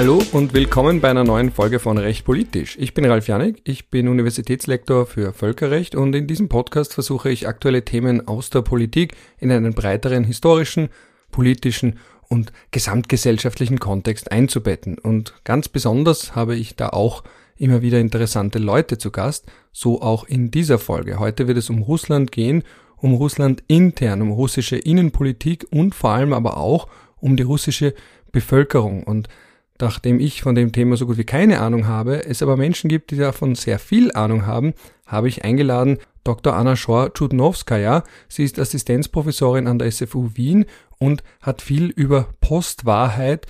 Hallo und willkommen bei einer neuen Folge von Recht Politisch. Ich bin Ralf Janik, ich bin Universitätslektor für Völkerrecht und in diesem Podcast versuche ich aktuelle Themen aus der Politik in einen breiteren historischen, politischen und gesamtgesellschaftlichen Kontext einzubetten. Und ganz besonders habe ich da auch immer wieder interessante Leute zu Gast, so auch in dieser Folge. Heute wird es um Russland gehen, um Russland intern, um russische Innenpolitik und vor allem aber auch um die russische Bevölkerung. Und nachdem ich von dem Thema so gut wie keine Ahnung habe, es aber Menschen gibt, die davon sehr viel Ahnung haben, habe ich eingeladen Dr. Anna Schor-Tschudnowskaja. Sie ist Assistenzprofessorin an der SFU Wien und hat viel über Postwahrheit,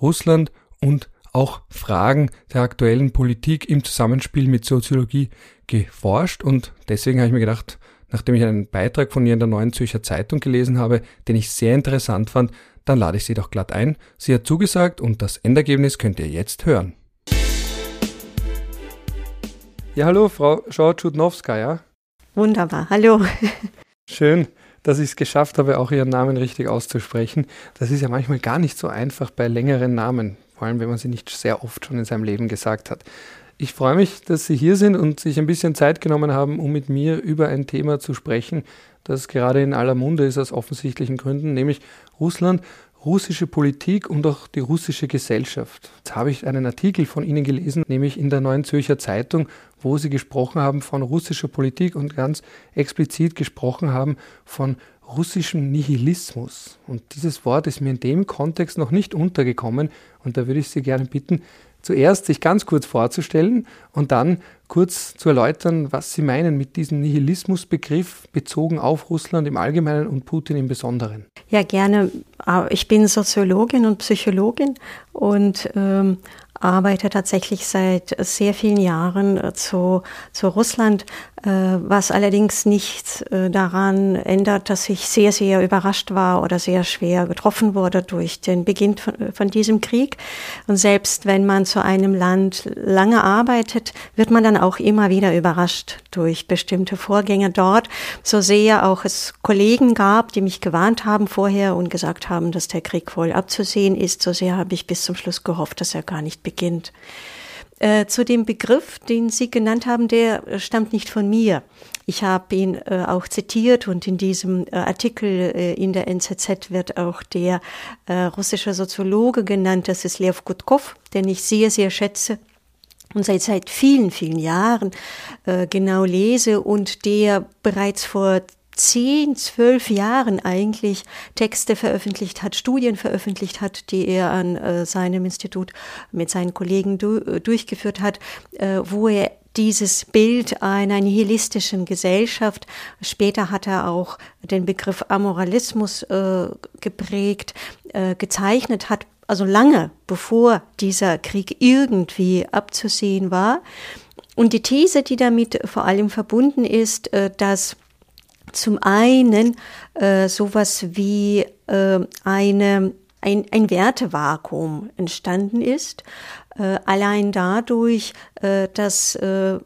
Russland und auch Fragen der aktuellen Politik im Zusammenspiel mit Soziologie geforscht und deswegen habe ich mir gedacht, nachdem ich einen Beitrag von ihr in der Neuen Zürcher Zeitung gelesen habe, den ich sehr interessant fand, dann lade ich sie doch glatt ein. Sie hat zugesagt und das Endergebnis könnt ihr jetzt hören. Ja, hallo, Frau Schor-Tschudnowskaja. Wunderbar, hallo. Schön, dass ich es geschafft habe, auch Ihren Namen richtig auszusprechen. Das ist ja manchmal gar nicht so einfach bei längeren Namen, vor allem wenn man sie nicht sehr oft schon in seinem Leben gesagt hat. Ich freue mich, dass Sie hier sind und sich ein bisschen Zeit genommen haben, um mit mir über ein Thema zu sprechen, das gerade in aller Munde ist aus offensichtlichen Gründen, nämlich Russland, russische Politik und auch die russische Gesellschaft. Jetzt habe ich einen Artikel von Ihnen gelesen, nämlich in der Neuen Zürcher Zeitung, wo Sie gesprochen haben von russischer Politik und ganz explizit gesprochen haben von russischem Nihilismus. Und dieses Wort ist mir in dem Kontext noch nicht untergekommen und da würde ich Sie gerne bitten, zuerst sich ganz kurz vorzustellen und dann kurz zu erläutern, was Sie meinen mit diesem Nihilismusbegriff bezogen auf Russland im Allgemeinen und Putin im Besonderen. Ja, gerne. Ich bin Soziologin und Psychologin und ähm, arbeite tatsächlich seit sehr vielen Jahren äh, zu, zu Russland, was allerdings nicht äh, daran ändert, dass ich sehr, sehr überrascht war oder sehr schwer getroffen wurde durch den Beginn von, von diesem Krieg. Und selbst wenn man zu einem Land lange arbeitet, wird man dann auch immer wieder überrascht durch bestimmte Vorgänge dort. So sehr auch es Kollegen gab, die mich gewarnt haben vorher und gesagt haben, dass der Krieg wohl abzusehen ist, so sehr habe ich bis zum Schluss gehofft, dass er gar nicht beginnt. Äh, zu dem Begriff, den Sie genannt haben, der stammt nicht von mir. Ich habe ihn äh, auch zitiert und in diesem äh, Artikel äh, in der NZZ wird auch der äh, russische Soziologe genannt, das ist Lev Gutkov, den ich sehr, sehr schätze und seit, seit vielen, vielen Jahren äh, genau lese und der bereits vor zehn, zwölf Jahren eigentlich Texte veröffentlicht hat, Studien veröffentlicht hat, die er an äh, seinem Institut mit seinen Kollegen du, äh, durchgeführt hat, äh, wo er dieses Bild einer nihilistischen Gesellschaft. Später hat er auch den Begriff Amoralismus äh, geprägt, äh, gezeichnet hat, also lange bevor dieser Krieg irgendwie abzusehen war. Und die These, die damit vor allem verbunden ist, äh, dass zum einen äh, sowas wie äh, eine, ein, ein Wertevakuum entstanden ist, äh, allein dadurch, äh, dass äh,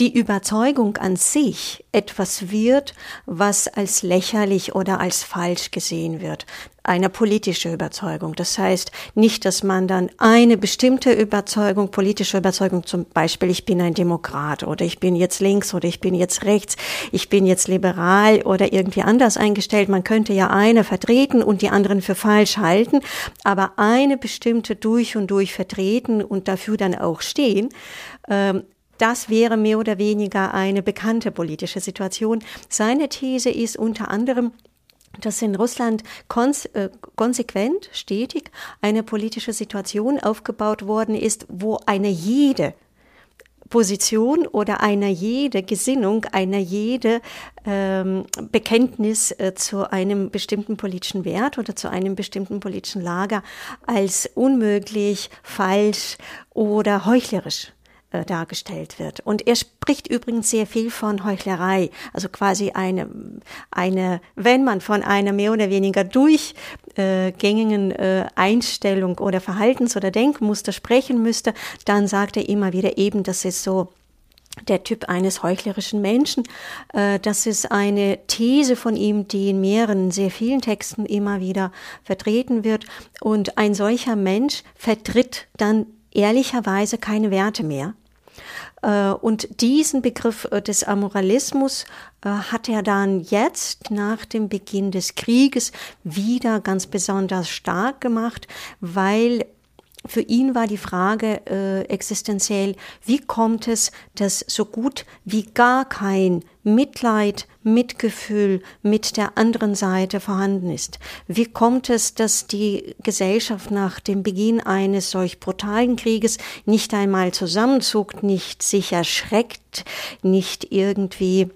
die Überzeugung an sich etwas wird, was als lächerlich oder als falsch gesehen wird. Eine politische Überzeugung. Das heißt nicht, dass man dann eine bestimmte Überzeugung, politische Überzeugung, zum Beispiel, ich bin ein Demokrat oder ich bin jetzt links oder ich bin jetzt rechts, ich bin jetzt liberal oder irgendwie anders eingestellt. Man könnte ja eine vertreten und die anderen für falsch halten, aber eine bestimmte durch und durch vertreten und dafür dann auch stehen. Ähm, das wäre mehr oder weniger eine bekannte politische Situation. Seine These ist unter anderem, dass in Russland äh, konsequent, stetig eine politische Situation aufgebaut worden ist, wo eine jede Position oder eine jede Gesinnung, eine jede ähm, Bekenntnis äh, zu einem bestimmten politischen Wert oder zu einem bestimmten politischen Lager als unmöglich, falsch oder heuchlerisch äh, dargestellt wird. Und er spricht übrigens sehr viel von Heuchlerei, also quasi eine, eine wenn man von einer mehr oder weniger durchgängigen äh, Einstellung oder Verhaltens- oder Denkmuster sprechen müsste, dann sagt er immer wieder eben, das ist so der Typ eines heuchlerischen Menschen. Äh, das ist eine These von ihm, die in mehreren, sehr vielen Texten immer wieder vertreten wird. Und ein solcher Mensch vertritt dann ehrlicherweise keine Werte mehr. Äh, und diesen Begriff äh, des Amoralismus hat er dann jetzt nach dem Beginn des Krieges wieder ganz besonders stark gemacht, weil für ihn war die Frage äh, existenziell, wie kommt es, dass so gut wie gar kein Mitleid, Mitgefühl mit der anderen Seite vorhanden ist? Wie kommt es, dass die Gesellschaft nach dem Beginn eines solch brutalen Krieges nicht einmal zusammenzuckt, nicht sich erschreckt, nicht irgendwie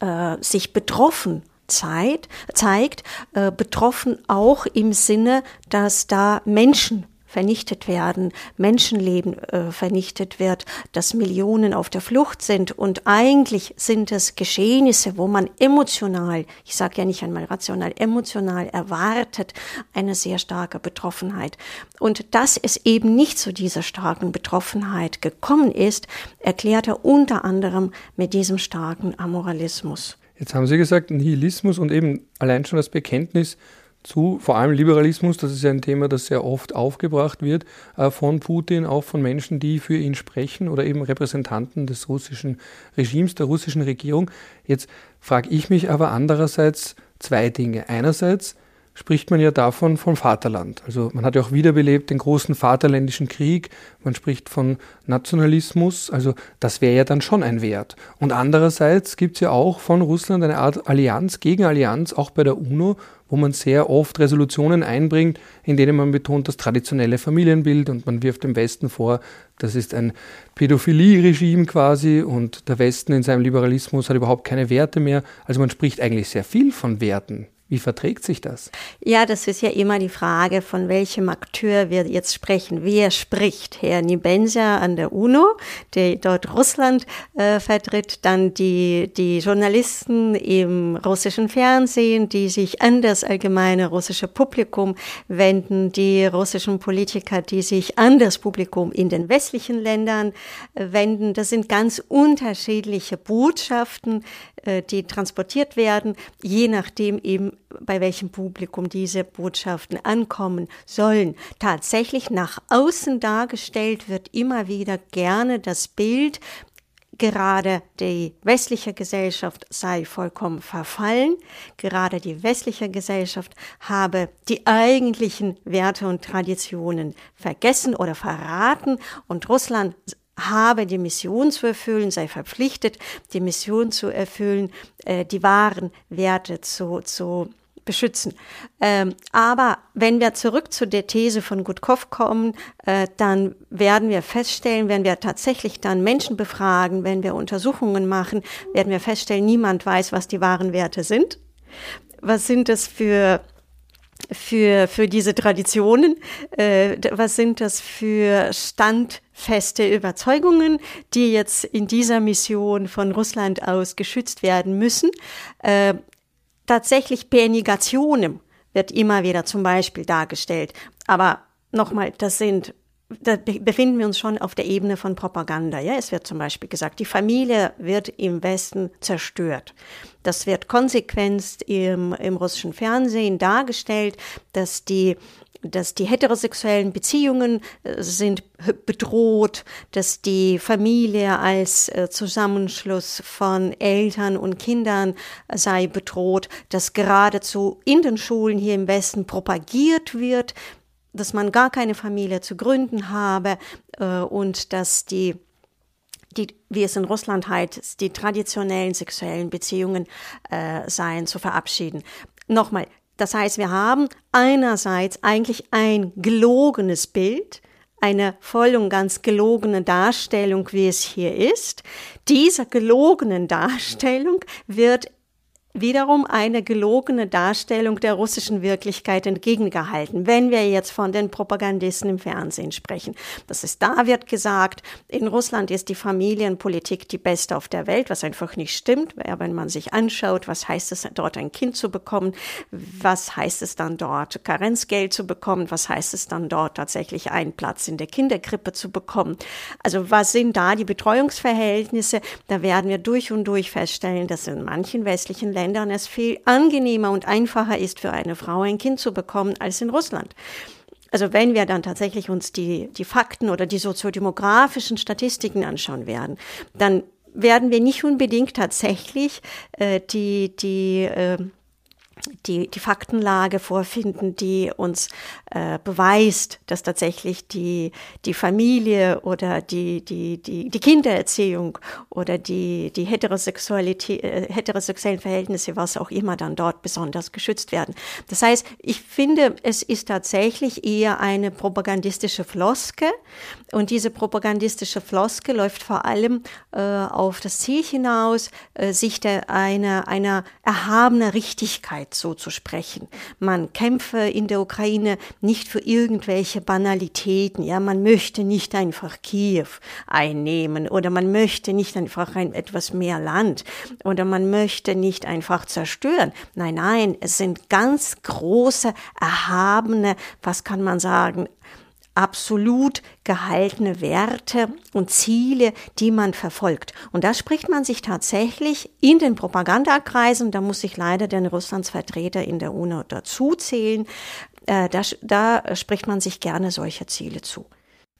äh, sich betroffen Zeit, zeigt, äh, betroffen auch im Sinne, dass da Menschen vernichtet werden, Menschenleben äh, vernichtet wird, dass Millionen auf der Flucht sind. Und eigentlich sind es Geschehnisse, wo man emotional, ich sage ja nicht einmal rational, emotional erwartet eine sehr starke Betroffenheit. Und dass es eben nicht zu dieser starken Betroffenheit gekommen ist, erklärt er unter anderem mit diesem starken Amoralismus. Jetzt haben Sie gesagt, Nihilismus und eben allein schon das Bekenntnis zu, vor allem Liberalismus, das ist ja ein Thema, das sehr oft aufgebracht wird äh, von Putin, auch von Menschen, die für ihn sprechen oder eben Repräsentanten des russischen Regimes, der russischen Regierung. Jetzt frage ich mich aber andererseits zwei Dinge. Einerseits spricht man ja davon vom Vaterland. Also man hat ja auch wiederbelebt den großen Vaterländischen Krieg, man spricht von Nationalismus, also das wäre ja dann schon ein Wert. Und andererseits gibt es ja auch von Russland eine Art Allianz, Gegenallianz, auch bei der UNO, wo man sehr oft Resolutionen einbringt, in denen man betont das traditionelle Familienbild und man wirft dem Westen vor, das ist ein Pädophilie-Regime quasi und der Westen in seinem Liberalismus hat überhaupt keine Werte mehr. Also man spricht eigentlich sehr viel von Werten. Wie verträgt sich das? Ja, das ist ja immer die Frage, von welchem Akteur wir jetzt sprechen. Wer spricht? Herr Nibensia an der UNO, der dort Russland äh, vertritt, dann die, die Journalisten im russischen Fernsehen, die sich an das allgemeine russische Publikum wenden, die russischen Politiker, die sich an das Publikum in den westlichen Ländern äh, wenden. Das sind ganz unterschiedliche Botschaften, äh, die transportiert werden, je nachdem eben bei welchem Publikum diese Botschaften ankommen sollen. Tatsächlich nach außen dargestellt wird immer wieder gerne das Bild, gerade die westliche Gesellschaft sei vollkommen verfallen, gerade die westliche Gesellschaft habe die eigentlichen Werte und Traditionen vergessen oder verraten und Russland habe die Mission zu erfüllen, sei verpflichtet, die Mission zu erfüllen, äh, die wahren Werte zu, zu beschützen. Ähm, aber wenn wir zurück zu der These von Gutkov kommen, äh, dann werden wir feststellen, wenn wir tatsächlich dann Menschen befragen, wenn wir Untersuchungen machen, werden wir feststellen, niemand weiß, was die wahren Werte sind. Was sind das für für, für diese Traditionen? Äh, was sind das für standfeste Überzeugungen, die jetzt in dieser Mission von Russland aus geschützt werden müssen? Äh, tatsächlich per Negationem wird immer wieder zum Beispiel dargestellt. Aber nochmal, das sind da befinden wir uns schon auf der Ebene von Propaganda. Ja, es wird zum Beispiel gesagt, die Familie wird im Westen zerstört. Das wird konsequent im, im russischen Fernsehen dargestellt, dass die dass die heterosexuellen Beziehungen äh, sind bedroht, dass die Familie als äh, Zusammenschluss von Eltern und Kindern sei bedroht, dass geradezu in den Schulen hier im Westen propagiert wird, dass man gar keine Familie zu gründen habe äh, und dass die die, wie es in Russland heißt, die traditionellen sexuellen Beziehungen äh, seien zu verabschieden. Nochmal, das heißt, wir haben einerseits eigentlich ein gelogenes Bild, eine voll und ganz gelogene Darstellung, wie es hier ist. Dieser gelogenen Darstellung wird wiederum eine gelogene Darstellung der russischen Wirklichkeit entgegengehalten, wenn wir jetzt von den Propagandisten im Fernsehen sprechen. Das ist, da wird gesagt, in Russland ist die Familienpolitik die beste auf der Welt, was einfach nicht stimmt. Wenn man sich anschaut, was heißt es dort ein Kind zu bekommen, was heißt es dann dort Karenzgeld zu bekommen, was heißt es dann dort tatsächlich einen Platz in der Kinderkrippe zu bekommen. Also was sind da die Betreuungsverhältnisse? Da werden wir durch und durch feststellen, dass in manchen westlichen Ländern Ländern es viel angenehmer und einfacher ist für eine Frau ein Kind zu bekommen als in Russland. Also wenn wir dann tatsächlich uns die, die Fakten oder die soziodemografischen Statistiken anschauen werden, dann werden wir nicht unbedingt tatsächlich äh, die, die äh, die, die Faktenlage vorfinden, die uns äh, beweist, dass tatsächlich die, die Familie oder die, die, die, die Kindererziehung oder die, die Heterosexualität, äh, heterosexuellen Verhältnisse, was auch immer dann dort besonders geschützt werden. Das heißt, ich finde, es ist tatsächlich eher eine propagandistische Floske und diese propagandistische Floske läuft vor allem äh, auf das Ziel hinaus, äh, sich der, einer, einer erhabener Richtigkeit so zu sprechen. Man kämpfe in der Ukraine nicht für irgendwelche Banalitäten. Ja, man möchte nicht einfach Kiew einnehmen oder man möchte nicht einfach ein etwas mehr Land oder man möchte nicht einfach zerstören. Nein, nein, es sind ganz große, erhabene, was kann man sagen, absolut gehaltene Werte und Ziele, die man verfolgt. Und da spricht man sich tatsächlich in den Propagandakreisen, da muss ich leider den Russlandsvertreter in der UNO dazu zählen, äh, da, da spricht man sich gerne solche Ziele zu.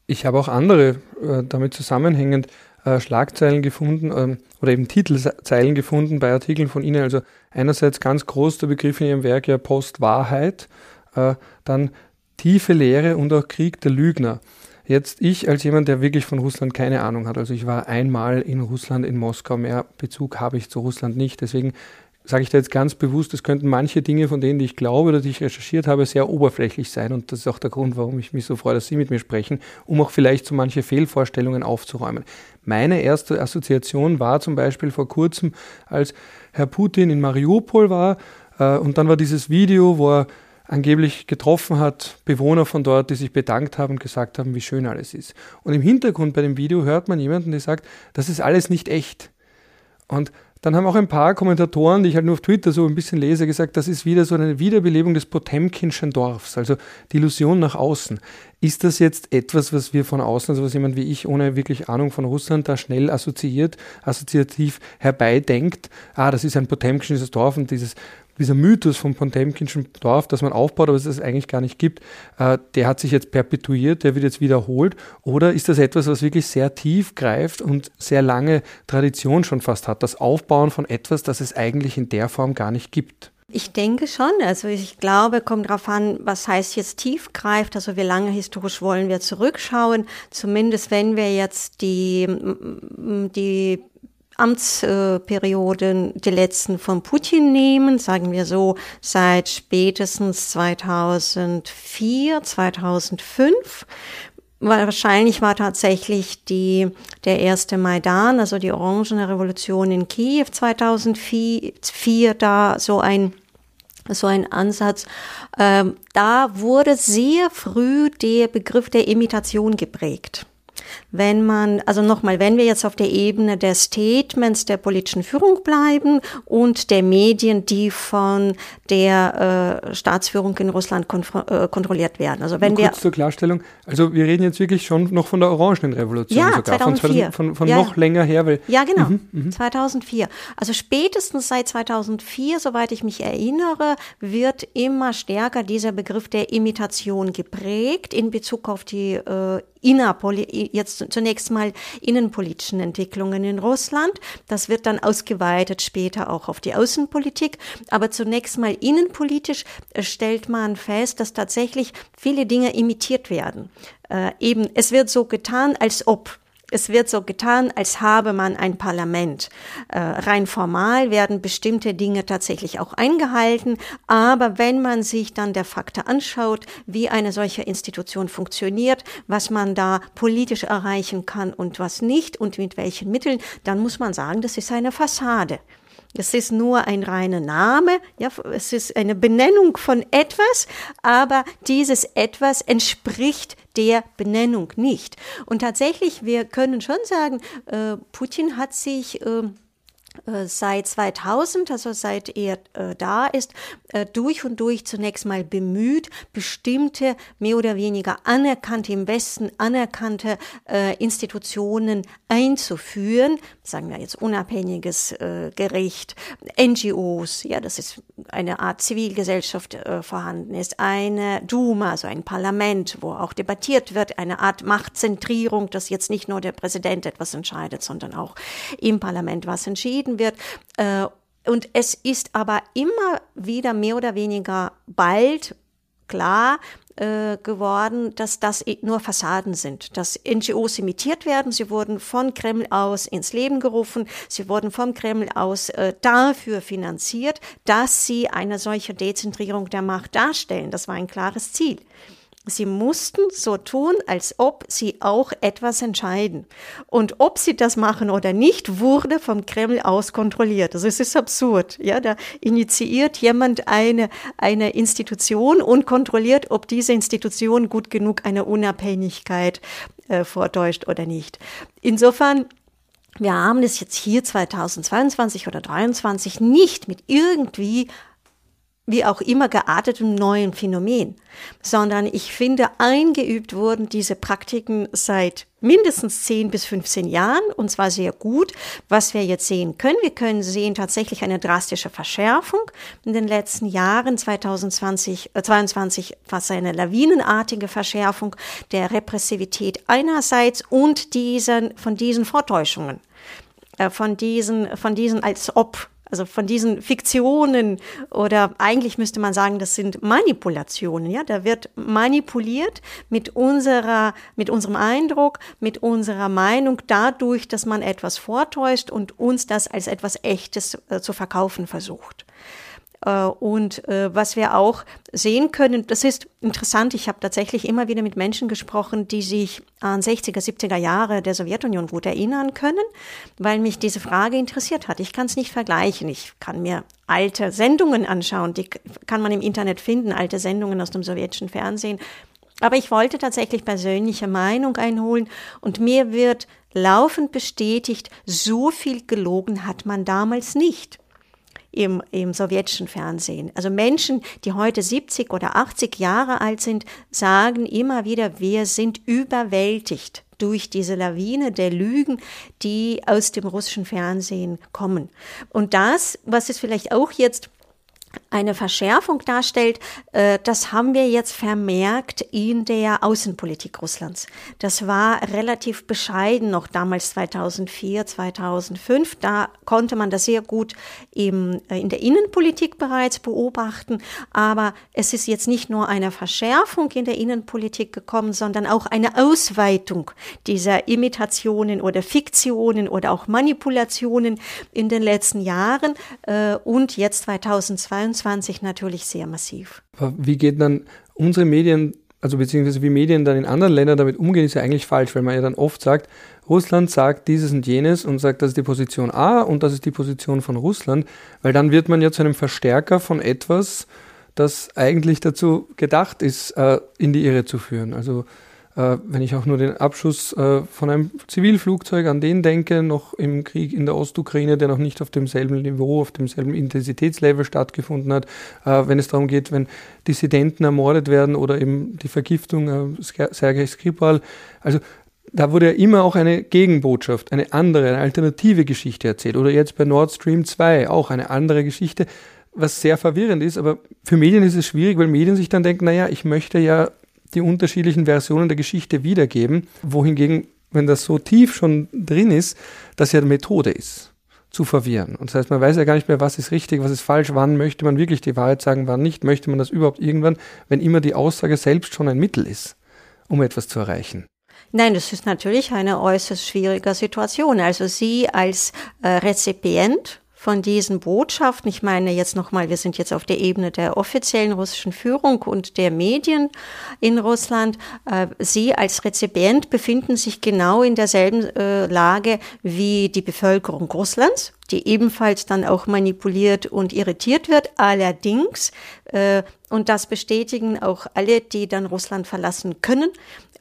Ich habe auch andere äh, damit zusammenhängend äh, Schlagzeilen gefunden ähm, oder eben Titelzeilen gefunden bei Artikeln von Ihnen. Also einerseits ganz groß der Begriff in Ihrem Werk ja Postwahrheit, äh, dann tiefe Lehre und auch Krieg der Lügner. Jetzt ich als jemand, der wirklich von Russland keine Ahnung hat, also ich war einmal in Russland, in Moskau, mehr Bezug habe ich zu Russland nicht. Deswegen sage ich da jetzt ganz bewusst, es könnten manche Dinge von denen, die ich glaube oder die ich recherchiert habe, sehr oberflächlich sein. Und das ist auch der Grund, warum ich mich so freue, dass Sie mit mir sprechen, um auch vielleicht so manche Fehlvorstellungen aufzuräumen. Meine erste Assoziation war zum Beispiel vor kurzem, als Herr Putin in Mariupol war, äh, und dann war dieses Video, wo er angeblich getroffen hat, Bewohner von dort, die sich bedankt haben und gesagt haben, wie schön alles ist. Und im Hintergrund bei dem Video hört man jemanden, der sagt, das ist alles nicht echt. Und dann haben auch ein paar Kommentatoren, die ich halt nur auf Twitter so ein bisschen lese, gesagt, das ist wieder so eine Wiederbelebung des Potemkinschen Dorfs, also die Illusion nach außen. Ist das jetzt etwas, was wir von außen, also was jemand wie ich ohne wirklich Ahnung von Russland da schnell assoziiert, assoziativ herbeidenkt, ah, das ist ein Potemkinsches Dorf und dieses dieser Mythos vom Potemkinschen Dorf, das man aufbaut, aber es es eigentlich gar nicht gibt, äh, der hat sich jetzt perpetuiert, der wird jetzt wiederholt? Oder ist das etwas, was wirklich sehr tief greift und sehr lange Tradition schon fast hat, das Aufbauen von etwas, das es eigentlich in der Form gar nicht gibt? Ich denke schon. Also ich glaube, kommt darauf an, was heißt jetzt tief greift. Also wie lange historisch wollen wir zurückschauen. Zumindest wenn wir jetzt die, die Amtsperioden, die letzten von Putin nehmen, sagen wir so, seit spätestens 2004, 2005. Wahrscheinlich war tatsächlich die, der erste Maidan, also die Orangene Revolution in Kiew 2004, da so ein so ein Ansatz. Ähm, da wurde sehr früh der Begriff der Imitation geprägt wenn man, also nochmal, wenn wir jetzt auf der Ebene der Statements der politischen Führung bleiben und der Medien, die von der äh, Staatsführung in Russland äh, kontrolliert werden. Also wenn Nur kurz wir zur Klarstellung, also wir reden jetzt wirklich schon noch von der Orangenen Revolution ja, sogar, 2004. von, von, von ja, noch länger her. Weil, ja, genau, mhm, mh. 2004. Also spätestens seit 2004, soweit ich mich erinnere, wird immer stärker dieser Begriff der Imitation geprägt in Bezug auf die äh, innerpoli jetzt zunächst mal innenpolitischen Entwicklungen in Russland. Das wird dann ausgeweitet später auch auf die Außenpolitik. Aber zunächst mal innenpolitisch äh, stellt man fest, dass tatsächlich viele Dinge imitiert werden. Äh, eben, es wird so getan, als ob es wird so getan, als habe man ein Parlament. Äh, rein formal werden bestimmte Dinge tatsächlich auch eingehalten, aber wenn man sich dann der Fakte anschaut, wie eine solche Institution funktioniert, was man da politisch erreichen kann und was nicht und mit welchen Mitteln, dann muss man sagen, das ist eine Fassade. Es ist nur ein reiner Name, ja, es ist eine Benennung von etwas, aber dieses etwas entspricht der Benennung nicht. Und tatsächlich, wir können schon sagen, äh, Putin hat sich äh, seit 2000, also seit er äh, da ist, äh, durch und durch zunächst mal bemüht, bestimmte mehr oder weniger anerkannte, im Westen anerkannte äh, Institutionen einzuführen, sagen wir jetzt unabhängiges äh, Gericht, NGOs, ja, das ist eine Art Zivilgesellschaft äh, vorhanden ist, eine Duma, also ein Parlament, wo auch debattiert wird, eine Art Machtzentrierung, dass jetzt nicht nur der Präsident etwas entscheidet, sondern auch im Parlament was entschieden wird. Äh, und es ist aber immer wieder mehr oder weniger bald klar, äh, geworden, dass das nur Fassaden sind, dass NGOs imitiert werden. Sie wurden von Kreml aus ins Leben gerufen. Sie wurden vom Kreml aus äh, dafür finanziert, dass sie eine solche Dezentrierung der Macht darstellen. Das war ein klares Ziel. Sie mussten so tun, als ob sie auch etwas entscheiden. Und ob sie das machen oder nicht, wurde vom Kreml aus kontrolliert. Also es ist absurd. Ja, da initiiert jemand eine, eine Institution und kontrolliert, ob diese Institution gut genug eine Unabhängigkeit äh, vortäuscht oder nicht. Insofern wir haben es jetzt hier 2022 oder 2023 nicht mit irgendwie wie auch immer geartetem neuen Phänomen, sondern ich finde, eingeübt wurden diese Praktiken seit mindestens 10 bis 15 Jahren und zwar sehr gut. Was wir jetzt sehen können, wir können sehen tatsächlich eine drastische Verschärfung in den letzten Jahren, 2020, äh, 22 fast eine lawinenartige Verschärfung der Repressivität einerseits und diesen, von diesen Vortäuschungen, äh, von diesen, von diesen als ob also von diesen Fiktionen oder eigentlich müsste man sagen, das sind Manipulationen. Ja, da wird manipuliert mit unserer, mit unserem Eindruck, mit unserer Meinung dadurch, dass man etwas vortäuscht und uns das als etwas Echtes äh, zu verkaufen versucht. Äh, und äh, was wir auch sehen können, das ist interessant, ich habe tatsächlich immer wieder mit Menschen gesprochen, die sich an 60er, 70er Jahre der Sowjetunion gut erinnern können, weil mich diese Frage interessiert hat. Ich kann es nicht vergleichen. Ich kann mir alte Sendungen anschauen, die kann man im Internet finden, alte Sendungen aus dem sowjetischen Fernsehen. Aber ich wollte tatsächlich persönliche Meinung einholen und mir wird laufend bestätigt, so viel gelogen hat man damals nicht im, im sowjetischen Fernsehen. Also Menschen, die heute 70 oder 80 Jahre alt sind, sagen immer wieder, wir sind überwältigt durch diese Lawine der Lügen, die aus dem russischen Fernsehen kommen. Und das, was es vielleicht auch jetzt eine Verschärfung darstellt, äh, das haben wir jetzt vermerkt in der Außenpolitik Russlands. Das war relativ bescheiden noch damals 2004, 2005. Da konnte man das sehr gut im, äh, in der Innenpolitik bereits beobachten. Aber es ist jetzt nicht nur eine Verschärfung in der Innenpolitik gekommen, sondern auch eine Ausweitung dieser Imitationen oder Fiktionen oder auch Manipulationen in den letzten Jahren äh, und jetzt 2022 2022 natürlich sehr massiv. Wie geht dann unsere Medien, also beziehungsweise wie Medien dann in anderen Ländern damit umgehen, ist ja eigentlich falsch, weil man ja dann oft sagt, Russland sagt dieses und jenes und sagt, das ist die Position A und das ist die Position von Russland, weil dann wird man ja zu einem Verstärker von etwas, das eigentlich dazu gedacht ist, äh, in die Irre zu führen. Also äh, wenn ich auch nur den Abschuss äh, von einem Zivilflugzeug an den denke, noch im Krieg in der Ostukraine, der noch nicht auf demselben Niveau, auf demselben Intensitätslevel stattgefunden hat, äh, wenn es darum geht, wenn Dissidenten ermordet werden oder eben die Vergiftung äh, Sergei Skripal. Also da wurde ja immer auch eine Gegenbotschaft, eine andere, eine alternative Geschichte erzählt. Oder jetzt bei Nord Stream 2 auch eine andere Geschichte, was sehr verwirrend ist. Aber für Medien ist es schwierig, weil Medien sich dann denken, naja, ich möchte ja die unterschiedlichen Versionen der Geschichte wiedergeben, wohingegen, wenn das so tief schon drin ist, das ja eine Methode ist, zu verwirren. Und das heißt, man weiß ja gar nicht mehr, was ist richtig, was ist falsch, wann möchte man wirklich die Wahrheit sagen, wann nicht, möchte man das überhaupt irgendwann, wenn immer die Aussage selbst schon ein Mittel ist, um etwas zu erreichen. Nein, das ist natürlich eine äußerst schwierige Situation. Also Sie als äh, Rezipient von diesen Botschaften, ich meine jetzt nochmal, wir sind jetzt auf der Ebene der offiziellen russischen Führung und der Medien in Russland, äh, Sie als Rezipient befinden sich genau in derselben äh, Lage wie die Bevölkerung Russlands, die ebenfalls dann auch manipuliert und irritiert wird. Allerdings, äh, und das bestätigen auch alle, die dann Russland verlassen können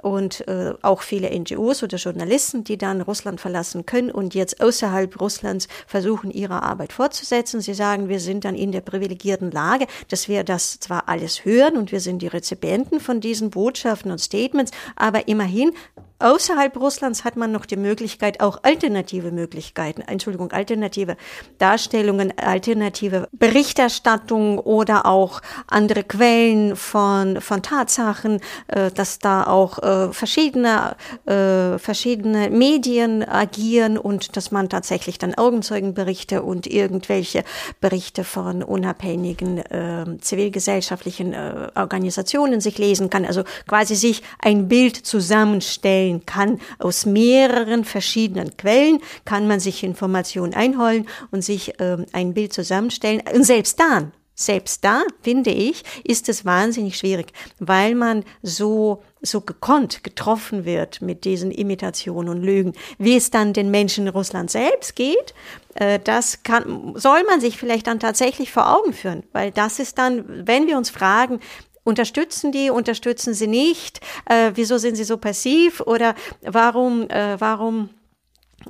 und äh, auch viele NGOs oder Journalisten, die dann Russland verlassen können und jetzt außerhalb Russlands versuchen, ihre Arbeit fortzusetzen. Sie sagen, wir sind dann in der privilegierten Lage, dass wir das zwar alles hören und wir sind die Rezipienten von diesen Botschaften und Statements, aber immerhin Außerhalb Russlands hat man noch die Möglichkeit, auch alternative Möglichkeiten, Entschuldigung, alternative Darstellungen, alternative Berichterstattung oder auch andere Quellen von, von Tatsachen, äh, dass da auch äh, verschiedene, äh, verschiedene Medien agieren und dass man tatsächlich dann Augenzeugenberichte und irgendwelche Berichte von unabhängigen äh, zivilgesellschaftlichen äh, Organisationen sich lesen kann. Also quasi sich ein Bild zusammenstellen erstellen kann. Aus mehreren verschiedenen Quellen kann man sich Informationen einholen und sich ähm, ein Bild zusammenstellen. Und selbst dann, selbst da, finde ich, ist es wahnsinnig schwierig, weil man so, so gekonnt getroffen wird mit diesen Imitationen und Lügen. Wie es dann den Menschen in Russland selbst geht, äh, das kann, soll man sich vielleicht dann tatsächlich vor Augen führen, weil das ist dann, wenn wir uns fragen, unterstützen die, unterstützen sie nicht, äh, wieso sind sie so passiv oder warum, äh, warum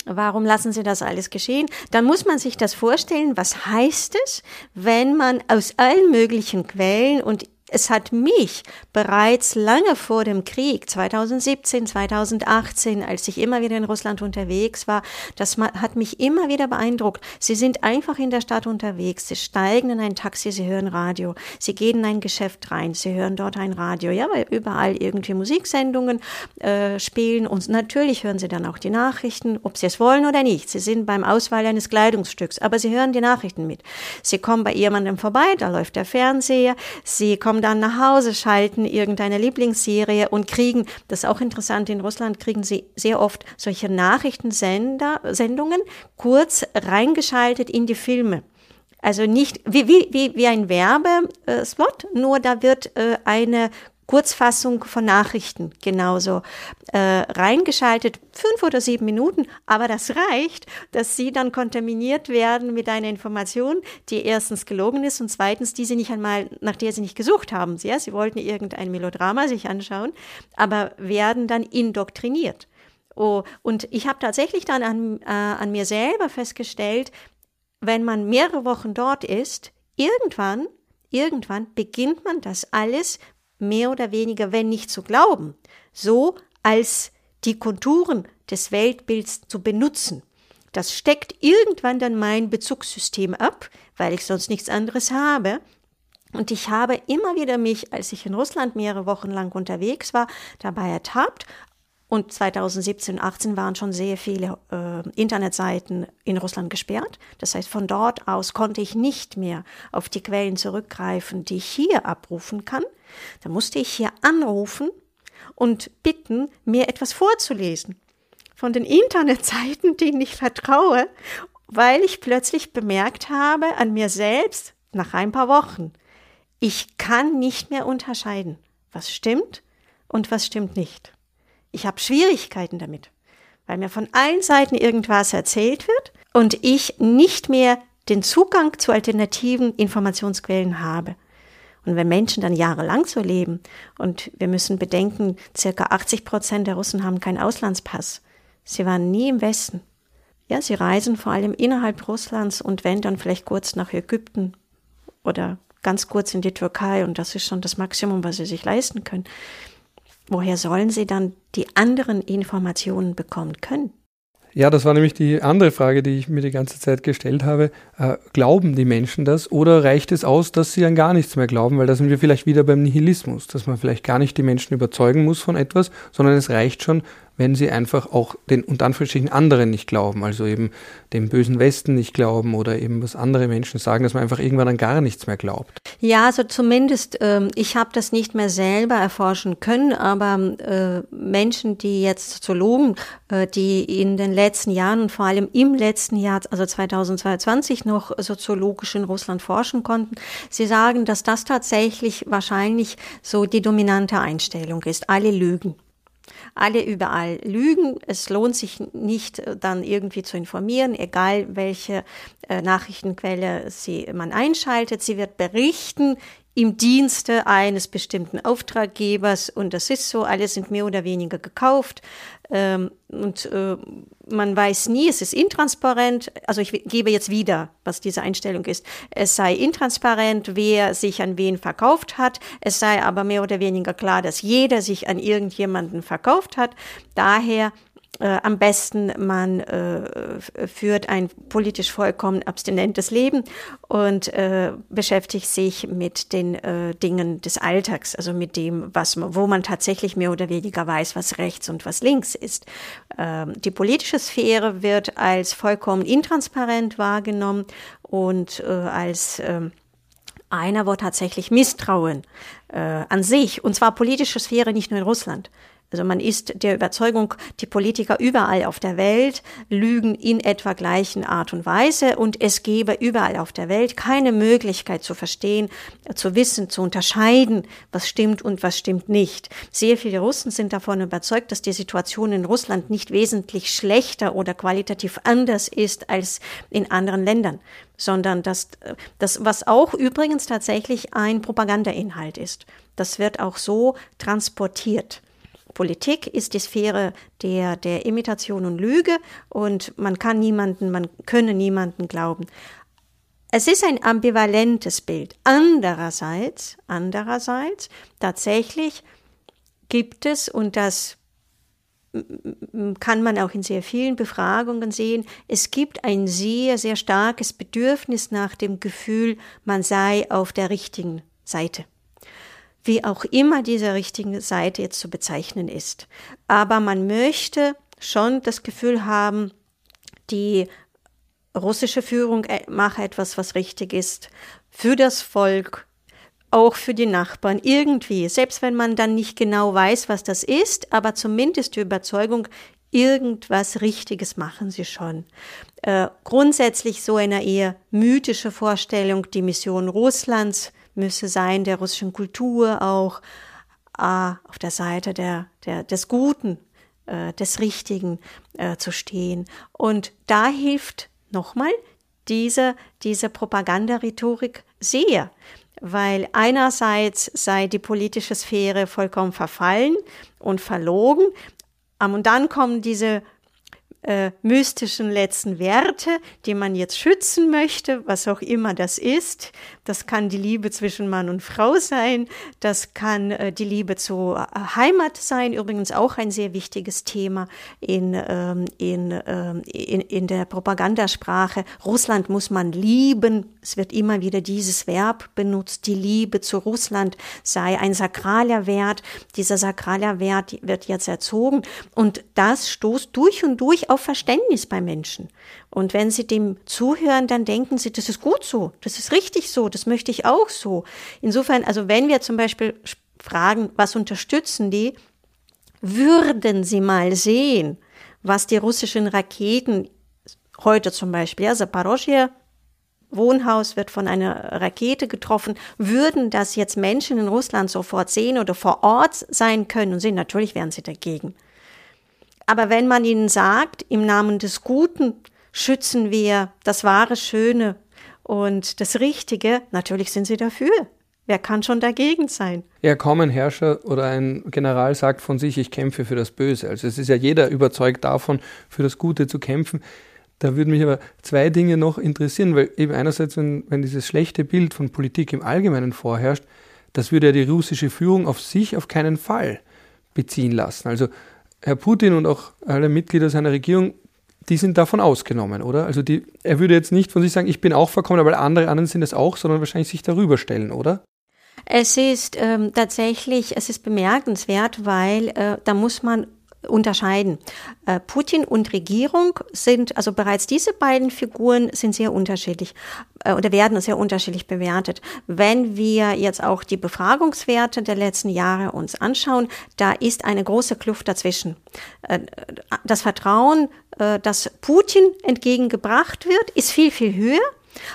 Warum lassen Sie das alles geschehen? Dann muss man sich das vorstellen, was heißt es, wenn man aus allen möglichen Quellen und es hat mich bereits lange vor dem Krieg, 2017, 2018, als ich immer wieder in Russland unterwegs war, das hat mich immer wieder beeindruckt. Sie sind einfach in der Stadt unterwegs, sie steigen in ein Taxi, sie hören Radio, sie gehen in ein Geschäft rein, sie hören dort ein Radio, ja, weil überall irgendwie Musiksendungen äh, spielen und natürlich hören sie dann auch die Nachrichten, ob sie es wollen oder nicht. Sie sind beim Auswahl eines Kleidungsstücks, aber sie hören die Nachrichten mit. Sie kommen bei jemandem vorbei, da läuft der Fernseher, sie kommen dann nach Hause, schalten irgendeine Lieblingsserie und kriegen, das ist auch interessant, in Russland kriegen sie sehr oft solche Nachrichtensendungen kurz reingeschaltet in die Filme. Also nicht wie, wie, wie, wie ein Werbeslot, nur da wird äh, eine Kurzfassung von Nachrichten genauso äh, reingeschaltet, fünf oder sieben Minuten, aber das reicht, dass sie dann kontaminiert werden mit einer Information, die erstens gelogen ist und zweitens, die sie nicht einmal, nach der sie nicht gesucht haben. Ja, sie wollten irgendein Melodrama sich anschauen, aber werden dann indoktriniert. Oh, und ich habe tatsächlich dann an, äh, an mir selber festgestellt, wenn man mehrere Wochen dort ist, irgendwann irgendwann beginnt man das alles mehr oder weniger, wenn nicht zu glauben, so als die Konturen des Weltbilds zu benutzen. Das steckt irgendwann dann mein Bezugssystem ab, weil ich sonst nichts anderes habe. Und ich habe immer wieder mich, als ich in Russland mehrere Wochen lang unterwegs war, dabei ertappt. Und 2017 und 18 waren schon sehr viele äh, Internetseiten in Russland gesperrt. Das heißt, von dort aus konnte ich nicht mehr auf die Quellen zurückgreifen, die ich hier abrufen kann. Da musste ich hier anrufen und bitten, mir etwas vorzulesen von den Internetseiten, denen ich vertraue, weil ich plötzlich bemerkt habe an mir selbst nach ein paar Wochen, ich kann nicht mehr unterscheiden, was stimmt und was stimmt nicht. Ich habe Schwierigkeiten damit, weil mir von allen Seiten irgendwas erzählt wird und ich nicht mehr den Zugang zu alternativen Informationsquellen habe. Und wenn Menschen dann jahrelang so leben, und wir müssen bedenken, circa 80 Prozent der Russen haben keinen Auslandspass. Sie waren nie im Westen. Ja, sie reisen vor allem innerhalb Russlands und wenn dann vielleicht kurz nach Ägypten oder ganz kurz in die Türkei und das ist schon das Maximum, was sie sich leisten können. Woher sollen sie dann die anderen Informationen bekommen können? Ja, das war nämlich die andere Frage, die ich mir die ganze Zeit gestellt habe. Äh, glauben die Menschen das oder reicht es aus, dass sie an gar nichts mehr glauben? Weil da sind wir vielleicht wieder beim Nihilismus, dass man vielleicht gar nicht die Menschen überzeugen muss von etwas, sondern es reicht schon, wenn sie einfach auch den unter Anführungsstrichen anderen nicht glauben, also eben dem bösen Westen nicht glauben oder eben was andere Menschen sagen, dass man einfach irgendwann an gar nichts mehr glaubt. Ja, also zumindest, ähm, ich habe das nicht mehr selber erforschen können, aber äh, Menschen, die jetzt Soziologen, äh, die in den letzten Jahren und vor allem im letzten Jahr, also 2022 noch soziologisch in Russland forschen konnten, sie sagen, dass das tatsächlich wahrscheinlich so die dominante Einstellung ist. Alle lügen. Alle überall lügen. Es lohnt sich nicht, äh, dann irgendwie zu informieren, egal welche äh, Nachrichtenquelle sie, man einschaltet. Sie wird berichten im Dienste eines bestimmten Auftraggebers. Und das ist so, alle sind mehr oder weniger gekauft. Ähm, und äh, man weiß nie, es ist intransparent, also ich gebe jetzt wieder, was diese Einstellung ist, es sei intransparent, wer sich an wen verkauft hat, es sei aber mehr oder weniger klar, dass jeder sich an irgendjemanden verkauft hat, daher äh, am besten man äh, führt ein politisch vollkommen abstinentes Leben und äh, beschäftigt sich mit den äh, Dingen des Alltags, also mit dem, was man, wo man tatsächlich mehr oder weniger weiß, was rechts und was links ist. Ähm, die politische Sphäre wird als vollkommen intransparent wahrgenommen und äh, als ähm, einer, wo tatsächlich Misstrauen äh, an sich, und zwar politische Sphäre nicht nur in Russland, also man ist der Überzeugung, die Politiker überall auf der Welt lügen in etwa gleichen Art und Weise und es gebe überall auf der Welt keine Möglichkeit zu verstehen, zu wissen, zu unterscheiden, was stimmt und was stimmt nicht. Sehr viele Russen sind davon überzeugt, dass die Situation in Russland nicht wesentlich schlechter oder qualitativ anders ist als in anderen Ländern sondern dass das, was auch übrigens tatsächlich ein Propagandainhalt ist. Das wird auch so transportiert. Politik ist die Sphäre der, der Imitation und Lüge und man kann niemanden, man könne niemanden glauben. Es ist ein ambivalentes Bild. Andererseits, andererseits, tatsächlich gibt es, und das kann man auch in sehr vielen Befragungen sehen, es gibt ein sehr, sehr starkes Bedürfnis nach dem Gefühl, man sei auf der richtigen Seite wie auch immer diese richtige Seite jetzt zu bezeichnen ist. Aber man möchte schon das Gefühl haben, die russische Führung äh, mache etwas, was richtig ist, für das Volk, auch für die Nachbarn, irgendwie, selbst wenn man dann nicht genau weiß, was das ist, aber zumindest die Überzeugung, irgendwas Richtiges machen sie schon. Äh, grundsätzlich so eine eher mythische Vorstellung, die Mission Russlands, müsse sein, der russischen Kultur auch äh, auf der Seite der, der, des Guten, äh, des Richtigen äh, zu stehen. Und da hilft nochmal diese, diese Propagandarhetorik sehr, weil einerseits sei die politische Sphäre vollkommen verfallen und verlogen, und dann kommen diese äh, mystischen letzten Werte, die man jetzt schützen möchte, was auch immer das ist. Das kann die Liebe zwischen Mann und Frau sein, das kann äh, die Liebe zur äh, Heimat sein, übrigens auch ein sehr wichtiges Thema in, ähm, in, ähm, in, in der Propagandasprache. Russland muss man lieben, es wird immer wieder dieses Verb benutzt, die Liebe zu Russland sei ein sakraler Wert. Dieser sakraler Wert wird jetzt erzogen und das stoßt durch und durch auf Verständnis bei Menschen. Und wenn sie dem zuhören, dann denken sie, das ist gut so, das ist richtig so, das möchte ich auch so. Insofern, also wenn wir zum Beispiel fragen, was unterstützen die, würden sie mal sehen, was die russischen Raketen heute zum Beispiel, ja, Zaporozhye Wohnhaus wird von einer Rakete getroffen, würden das jetzt Menschen in Russland sofort sehen oder vor Ort sein können und sehen, natürlich wären sie dagegen. Aber wenn man ihnen sagt, im Namen des Guten schützen wir das wahre Schöne und das Richtige, natürlich sind sie dafür. Wer kann schon dagegen sein? Ja, kaum ein Herrscher oder ein General sagt von sich, ich kämpfe für das Böse. Also es ist ja jeder überzeugt davon, für das Gute zu kämpfen. Da würden mich aber zwei Dinge noch interessieren, weil eben einerseits, wenn, wenn dieses schlechte Bild von Politik im Allgemeinen vorherrscht, das würde ja die russische Führung auf sich auf keinen Fall beziehen lassen. Also Herr Putin und auch alle Mitglieder seiner Regierung, die sind davon ausgenommen, oder? Also die, er würde jetzt nicht von sich sagen, ich bin auch verkommen, aber andere anderen sind es auch, sondern wahrscheinlich sich darüber stellen, oder? Es ist ähm, tatsächlich, es ist bemerkenswert, weil äh, da muss man unterscheiden. Äh, Putin und Regierung sind, also bereits diese beiden Figuren sind sehr unterschiedlich äh, oder werden sehr unterschiedlich bewertet. Wenn wir jetzt auch die Befragungswerte der letzten Jahre uns anschauen, da ist eine große Kluft dazwischen. Äh, das Vertrauen, das Putin entgegengebracht wird, ist viel, viel höher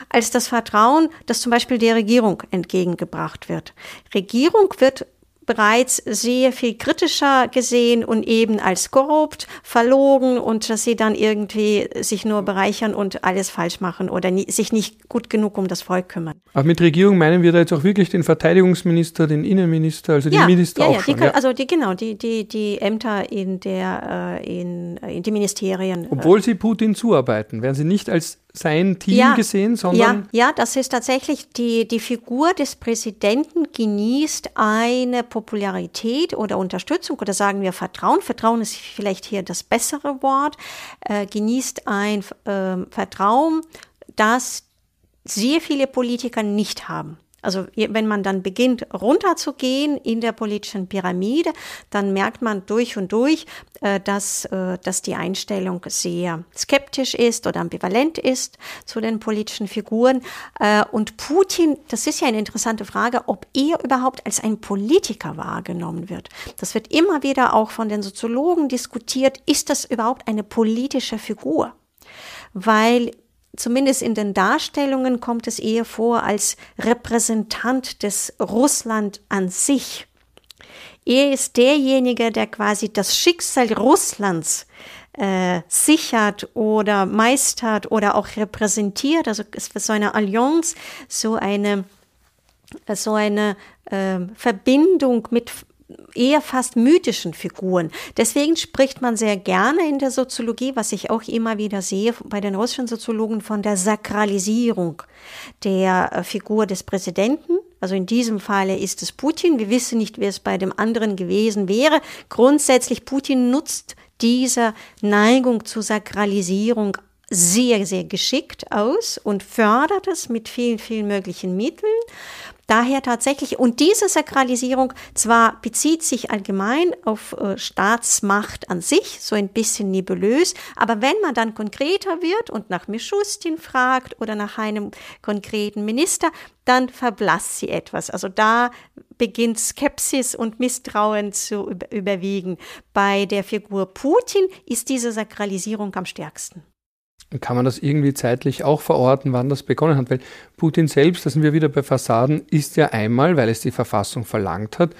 als das Vertrauen, das zum Beispiel der Regierung entgegengebracht wird. Regierung wird bereits sehr viel kritischer gesehen und eben als korrupt, verlogen und dass sie dann irgendwie sich nur bereichern und alles falsch machen oder nie, sich nicht gut genug um das Volk kümmern. Aber mit Regierung meinen wir da jetzt auch wirklich den Verteidigungsminister, den Innenminister, also ja, die Minister ja, auch ja, schon. Die, ja. Also die, genau, die, die, die Ämter in der, äh, in, in die Ministerien. Äh. Obwohl sie Putin zuarbeiten, werden sie nicht als sein Team ja, gesehen, sondern. Ja, ja, das ist tatsächlich die, die Figur des Präsidenten genießt eine Popularität oder Unterstützung oder sagen wir Vertrauen. Vertrauen ist vielleicht hier das bessere Wort. Äh, genießt ein äh, Vertrauen, das sehr viele Politiker nicht haben. Also wenn man dann beginnt runterzugehen in der politischen Pyramide, dann merkt man durch und durch, äh, dass, äh, dass die Einstellung sehr skeptisch ist oder ambivalent ist zu den politischen Figuren. Äh, und Putin, das ist ja eine interessante Frage, ob er überhaupt als ein Politiker wahrgenommen wird. Das wird immer wieder auch von den Soziologen diskutiert. Ist das überhaupt eine politische Figur? Weil zumindest in den Darstellungen kommt es eher vor als Repräsentant des Russland an sich. Er ist derjenige, der quasi das Schicksal Russlands äh, sichert oder meistert oder auch repräsentiert. Also es wird so eine Allianz, so eine so eine äh, Verbindung mit eher fast mythischen Figuren. Deswegen spricht man sehr gerne in der Soziologie, was ich auch immer wieder sehe bei den russischen Soziologen, von der Sakralisierung der äh, Figur des Präsidenten. Also in diesem Falle ist es Putin. Wir wissen nicht, wie es bei dem anderen gewesen wäre. Grundsätzlich Putin nutzt diese Neigung zur Sakralisierung sehr, sehr geschickt aus und fördert es mit vielen, vielen möglichen Mitteln. Daher tatsächlich, und diese Sakralisierung zwar bezieht sich allgemein auf äh, Staatsmacht an sich, so ein bisschen nebulös, aber wenn man dann konkreter wird und nach Mischustin fragt oder nach einem konkreten Minister, dann verblasst sie etwas. Also da beginnt Skepsis und Misstrauen zu überwiegen. Bei der Figur Putin ist diese Sakralisierung am stärksten. Kann man das irgendwie zeitlich auch verorten, wann das begonnen hat? Weil Putin selbst, da sind wir wieder bei Fassaden, ist ja einmal, weil es die Verfassung verlangt hat,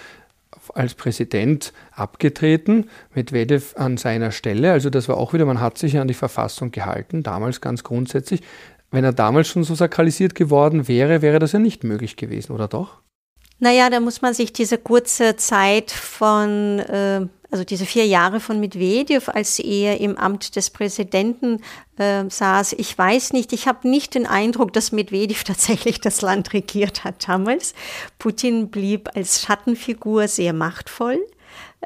als Präsident abgetreten, Medvedev an seiner Stelle. Also das war auch wieder, man hat sich ja an die Verfassung gehalten, damals ganz grundsätzlich. Wenn er damals schon so sakralisiert geworden wäre, wäre das ja nicht möglich gewesen, oder doch? Naja, da muss man sich diese kurze Zeit von äh, also diese vier Jahre von Medvedev, als er im Amt des Präsidenten äh, saß, ich weiß nicht, ich habe nicht den Eindruck, dass Medvedev tatsächlich das Land regiert hat damals. Putin blieb als Schattenfigur sehr machtvoll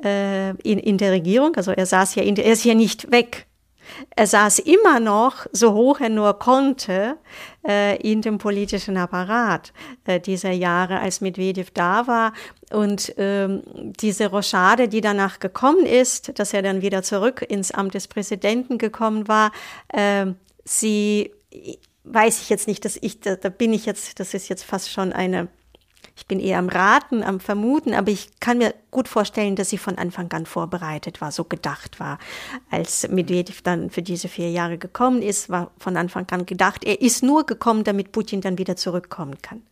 äh, in, in der Regierung, also er saß ja in er ist ja nicht weg er saß immer noch, so hoch er nur konnte, äh, in dem politischen Apparat äh, dieser Jahre, als Medvedev da war. Und ähm, diese Rochade, die danach gekommen ist, dass er dann wieder zurück ins Amt des Präsidenten gekommen war, äh, sie weiß ich jetzt nicht, dass ich, da, da bin ich jetzt, das ist jetzt fast schon eine ich bin eher am Raten, am Vermuten, aber ich kann mir gut vorstellen, dass sie von Anfang an vorbereitet war, so gedacht war. Als Medvedev dann für diese vier Jahre gekommen ist, war von Anfang an gedacht, er ist nur gekommen, damit Putin dann wieder zurückkommen kann.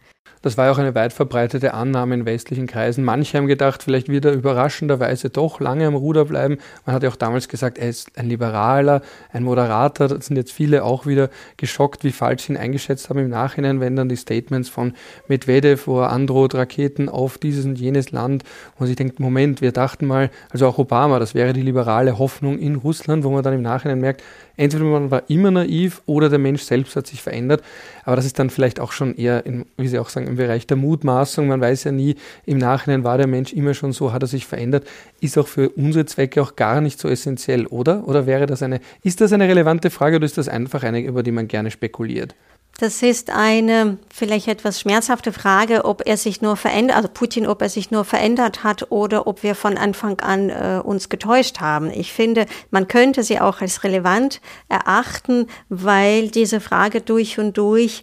Das war ja auch eine weit verbreitete Annahme in westlichen Kreisen. Manche haben gedacht, vielleicht wird er überraschenderweise doch lange am Ruder bleiben. Man hat ja auch damals gesagt, er ist ein Liberaler, ein Moderator. Da sind jetzt viele auch wieder geschockt, wie falsch ihn eingeschätzt haben im Nachhinein, wenn dann die Statements von Medvedev, wo er androht, Raketen auf dieses und jenes Land, wo man sich denkt, Moment, wir dachten mal, also auch Obama, das wäre die liberale Hoffnung in Russland, wo man dann im Nachhinein merkt, entweder man war immer naiv oder der Mensch selbst hat sich verändert. Aber das ist dann vielleicht auch schon eher, in, wie Sie auch sagen, im Bereich der Mutmaßung. Man weiß ja nie, im Nachhinein war der Mensch immer schon so, hat er sich verändert. Ist auch für unsere Zwecke auch gar nicht so essentiell, oder? Oder wäre das eine, ist das eine relevante Frage oder ist das einfach eine, über die man gerne spekuliert? Das ist eine vielleicht etwas schmerzhafte Frage, ob er sich nur verändert, also Putin, ob er sich nur verändert hat oder ob wir von Anfang an äh, uns getäuscht haben. Ich finde, man könnte sie auch als relevant erachten, weil diese Frage durch und durch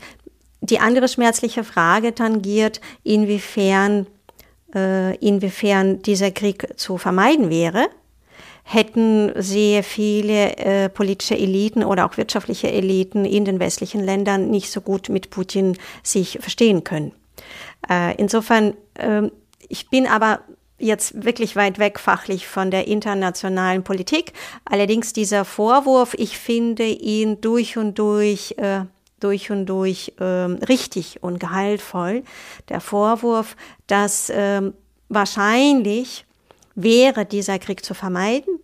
die andere schmerzliche Frage tangiert, inwiefern, äh, inwiefern dieser Krieg zu vermeiden wäre hätten sehr viele äh, politische Eliten oder auch wirtschaftliche Eliten in den westlichen Ländern nicht so gut mit Putin sich verstehen können. Äh, insofern, äh, ich bin aber jetzt wirklich weit weg fachlich von der internationalen Politik. Allerdings dieser Vorwurf, ich finde ihn durch und durch äh, durch und durch äh, richtig und gehaltvoll. Der Vorwurf, dass äh, wahrscheinlich wäre dieser Krieg zu vermeiden,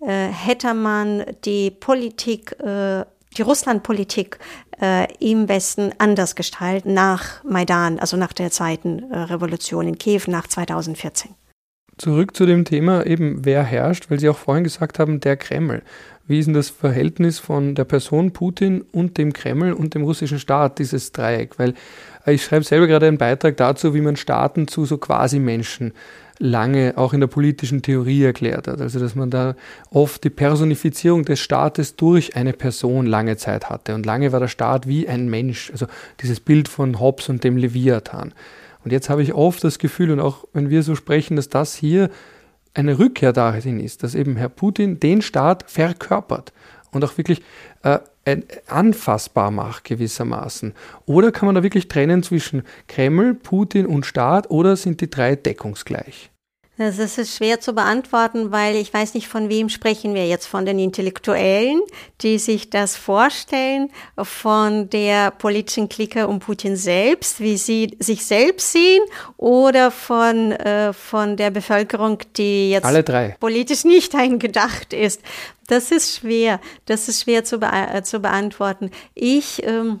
äh, hätte man die Politik, äh, die Russlandpolitik äh, im Westen anders gestaltet nach Maidan, also nach der zweiten Revolution in Kiew nach 2014. Zurück zu dem Thema eben, wer herrscht, weil Sie auch vorhin gesagt haben, der Kreml. Wie ist denn das Verhältnis von der Person Putin und dem Kreml und dem russischen Staat, dieses Dreieck? Weil ich schreibe selber gerade einen Beitrag dazu, wie man Staaten zu so quasi Menschen lange auch in der politischen Theorie erklärt hat. Also dass man da oft die Personifizierung des Staates durch eine Person lange Zeit hatte. Und lange war der Staat wie ein Mensch. Also dieses Bild von Hobbes und dem Leviathan. Und jetzt habe ich oft das Gefühl, und auch wenn wir so sprechen, dass das hier eine Rückkehr dahin ist, dass eben Herr Putin den Staat verkörpert und auch wirklich äh, anfassbar macht gewissermaßen. Oder kann man da wirklich trennen zwischen Kreml, Putin und Staat oder sind die drei deckungsgleich? Das ist schwer zu beantworten, weil ich weiß nicht, von wem sprechen wir jetzt. Von den Intellektuellen, die sich das vorstellen, von der politischen Clique um Putin selbst, wie sie sich selbst sehen, oder von, äh, von der Bevölkerung, die jetzt politisch nicht eingedacht ist. Das ist schwer. Das ist schwer zu, be äh, zu beantworten. Ich, ähm,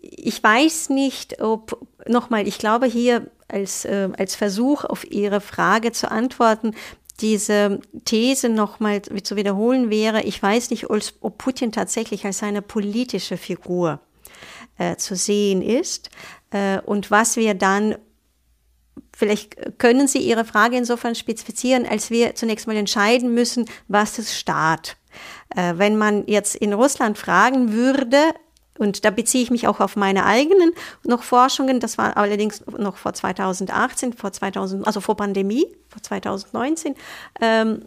ich weiß nicht, ob, nochmal, ich glaube hier als, äh, als Versuch auf Ihre Frage zu antworten, diese These nochmal zu wiederholen wäre, ich weiß nicht, ob Putin tatsächlich als eine politische Figur äh, zu sehen ist äh, und was wir dann Vielleicht können Sie Ihre Frage insofern spezifizieren, als wir zunächst mal entscheiden müssen, was ist Staat. Äh, wenn man jetzt in Russland fragen würde, und da beziehe ich mich auch auf meine eigenen noch Forschungen. Das war allerdings noch vor 2018, vor 2000, also vor Pandemie, vor 2019. Ähm,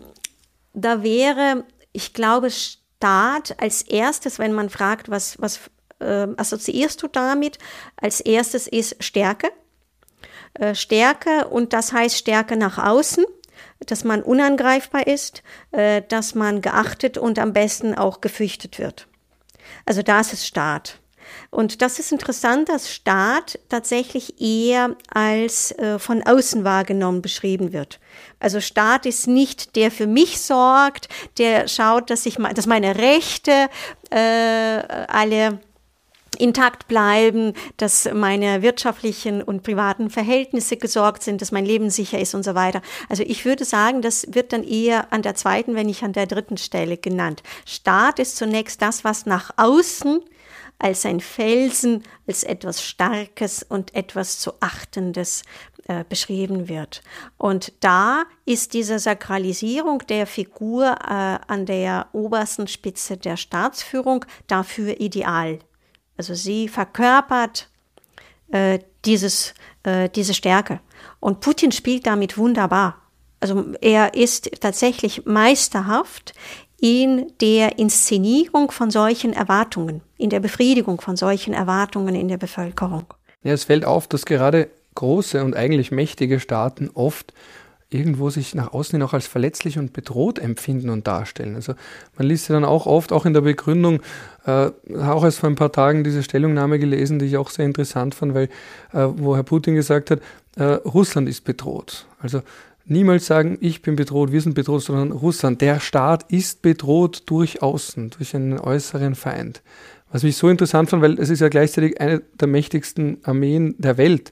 da wäre, ich glaube, Staat als erstes, wenn man fragt, was, was äh, assoziierst du damit? Als erstes ist Stärke. Äh, Stärke und das heißt Stärke nach außen dass man unangreifbar ist, äh, dass man geachtet und am besten auch gefürchtet wird. Also da ist es Staat. Und das ist interessant, dass Staat tatsächlich eher als äh, von außen wahrgenommen beschrieben wird. Also Staat ist nicht der für mich sorgt, der schaut, dass ich, dass meine Rechte äh, alle intakt bleiben, dass meine wirtschaftlichen und privaten Verhältnisse gesorgt sind, dass mein Leben sicher ist und so weiter. Also ich würde sagen, das wird dann eher an der zweiten, wenn nicht an der dritten Stelle genannt. Staat ist zunächst das, was nach außen als ein Felsen, als etwas Starkes und etwas zu Achtendes äh, beschrieben wird. Und da ist diese Sakralisierung der Figur äh, an der obersten Spitze der Staatsführung dafür ideal. Also sie verkörpert äh, dieses, äh, diese Stärke. Und Putin spielt damit wunderbar. Also er ist tatsächlich meisterhaft in der Inszenierung von solchen Erwartungen, in der Befriedigung von solchen Erwartungen in der Bevölkerung. Ja, es fällt auf, dass gerade große und eigentlich mächtige Staaten oft irgendwo sich nach außen hin auch als verletzlich und bedroht empfinden und darstellen. Also man liest ja dann auch oft, auch in der Begründung, äh, auch erst vor ein paar Tagen diese Stellungnahme gelesen, die ich auch sehr interessant fand, weil äh, wo Herr Putin gesagt hat, äh, Russland ist bedroht. Also niemals sagen, ich bin bedroht, wir sind bedroht, sondern Russland, der Staat ist bedroht durch Außen, durch einen äußeren Feind. Was mich so interessant fand, weil es ist ja gleichzeitig eine der mächtigsten Armeen der Welt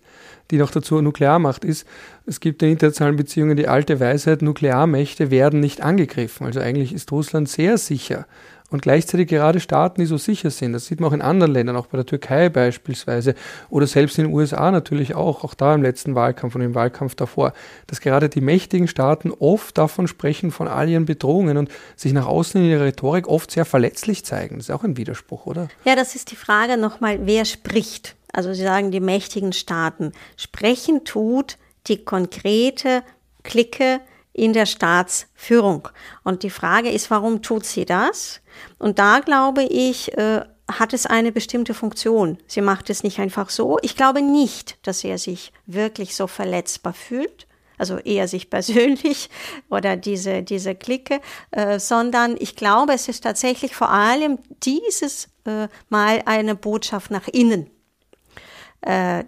die noch dazu Nuklearmacht ist. Es gibt in internationalen Beziehungen die alte Weisheit, Nuklearmächte werden nicht angegriffen. Also eigentlich ist Russland sehr sicher. Und gleichzeitig gerade Staaten, die so sicher sind, das sieht man auch in anderen Ländern, auch bei der Türkei beispielsweise oder selbst in den USA natürlich auch, auch da im letzten Wahlkampf und im Wahlkampf davor, dass gerade die mächtigen Staaten oft davon sprechen, von all ihren Bedrohungen und sich nach außen in ihrer Rhetorik oft sehr verletzlich zeigen. Das ist auch ein Widerspruch, oder? Ja, das ist die Frage nochmal, wer spricht? also Sie sagen die mächtigen Staaten, sprechen tut die konkrete Clique in der Staatsführung. Und die Frage ist, warum tut sie das? Und da glaube ich, äh, hat es eine bestimmte Funktion. Sie macht es nicht einfach so. Ich glaube nicht, dass er sich wirklich so verletzbar fühlt. also eher sich persönlich oder diese, diese Clique, äh, sondern ich glaube, es ist tatsächlich vor allem dieses äh, Mal eine Botschaft nach innen. Äh,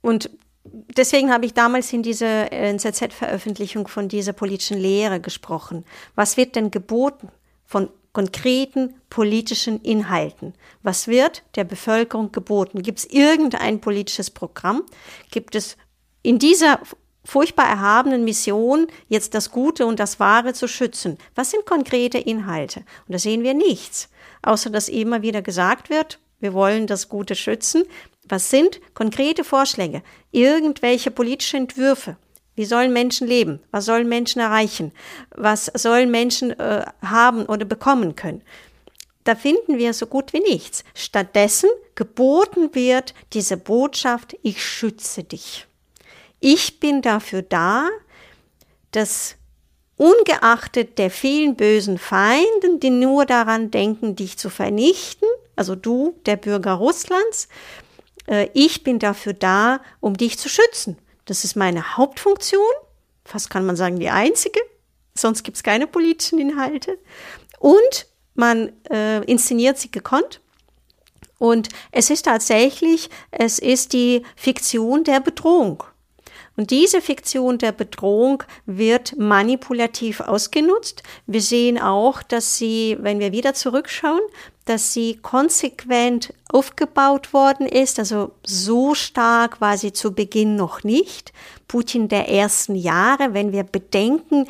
und deswegen habe ich damals in dieser NZZ-Veröffentlichung von dieser politischen Lehre gesprochen. Was wird denn geboten von konkreten politischen Inhalten? Was wird der Bevölkerung geboten? Gibt es irgendein politisches Programm? Gibt es in dieser furchtbar erhabenen Mission, jetzt das Gute und das Wahre zu schützen? Was sind konkrete Inhalte? Und da sehen wir nichts, außer dass immer wieder gesagt wird, wir wollen das Gute schützen. Was sind konkrete Vorschläge? Irgendwelche politische Entwürfe? Wie sollen Menschen leben? Was sollen Menschen erreichen? Was sollen Menschen äh, haben oder bekommen können? Da finden wir so gut wie nichts. Stattdessen geboten wird diese Botschaft, ich schütze dich. Ich bin dafür da, dass ungeachtet der vielen bösen Feinden, die nur daran denken, dich zu vernichten, also du, der Bürger Russlands, ich bin dafür da, um dich zu schützen. Das ist meine Hauptfunktion, fast kann man sagen die einzige, sonst gibt es keine politischen Inhalte. Und man äh, inszeniert sie gekonnt. Und es ist tatsächlich, es ist die Fiktion der Bedrohung. Und diese Fiktion der Bedrohung wird manipulativ ausgenutzt. Wir sehen auch, dass sie, wenn wir wieder zurückschauen, dass sie konsequent aufgebaut worden ist. Also so stark war sie zu Beginn noch nicht. Putin der ersten Jahre, wenn wir bedenken,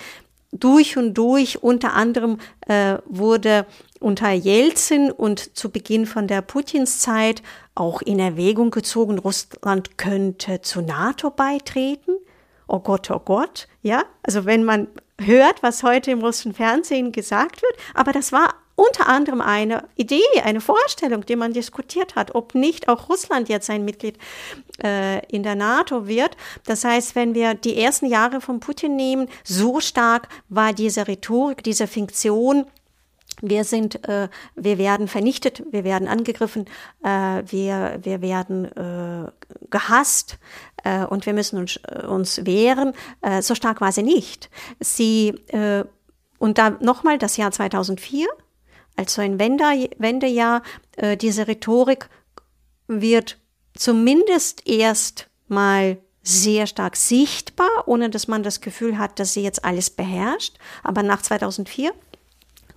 durch und durch unter anderem äh, wurde unter Jelzin und zu Beginn von der Putinszeit auch in Erwägung gezogen, Russland könnte zur NATO beitreten. Oh Gott, oh Gott, ja. Also wenn man hört, was heute im russischen Fernsehen gesagt wird, aber das war unter anderem eine Idee, eine Vorstellung, die man diskutiert hat, ob nicht auch Russland jetzt ein Mitglied äh, in der NATO wird. Das heißt, wenn wir die ersten Jahre von Putin nehmen, so stark war diese Rhetorik, diese Funktion wir sind, äh, wir werden vernichtet, wir werden angegriffen, äh, wir, wir werden äh, gehasst äh, und wir müssen uns, äh, uns wehren. Äh, so stark war sie nicht. Sie äh, und da nochmal das Jahr 2004 als so ein Wende, Wendejahr. Äh, diese Rhetorik wird zumindest erst mal sehr stark sichtbar, ohne dass man das Gefühl hat, dass sie jetzt alles beherrscht. Aber nach 2004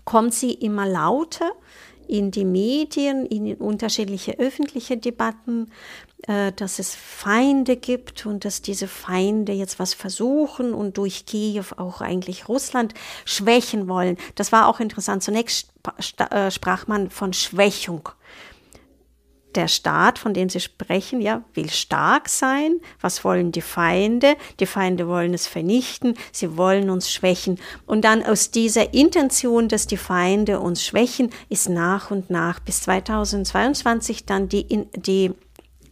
kommt sie immer lauter in die Medien, in unterschiedliche öffentliche Debatten, äh, dass es Feinde gibt und dass diese Feinde jetzt was versuchen und durch Kiew auch eigentlich Russland schwächen wollen. Das war auch interessant. Zunächst äh, sprach man von Schwächung der Staat, von dem Sie sprechen, ja, will stark sein. Was wollen die Feinde? Die Feinde wollen es vernichten. Sie wollen uns schwächen. Und dann aus dieser Intention, dass die Feinde uns schwächen, ist nach und nach bis 2022 dann die, die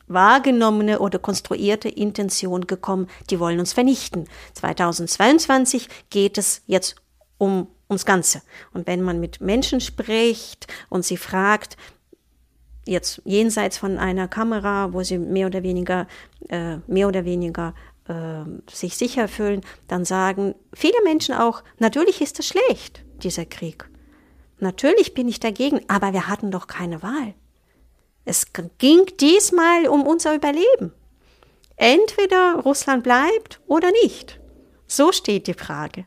wahrgenommene oder konstruierte Intention gekommen, die wollen uns vernichten. 2022 geht es jetzt um ums Ganze. Und wenn man mit Menschen spricht und sie fragt, jetzt jenseits von einer Kamera, wo sie mehr oder weniger, äh, mehr oder weniger äh, sich sicher fühlen, dann sagen viele Menschen auch, natürlich ist es schlecht, dieser Krieg. Natürlich bin ich dagegen, aber wir hatten doch keine Wahl. Es ging diesmal um unser Überleben. Entweder Russland bleibt oder nicht. So steht die Frage.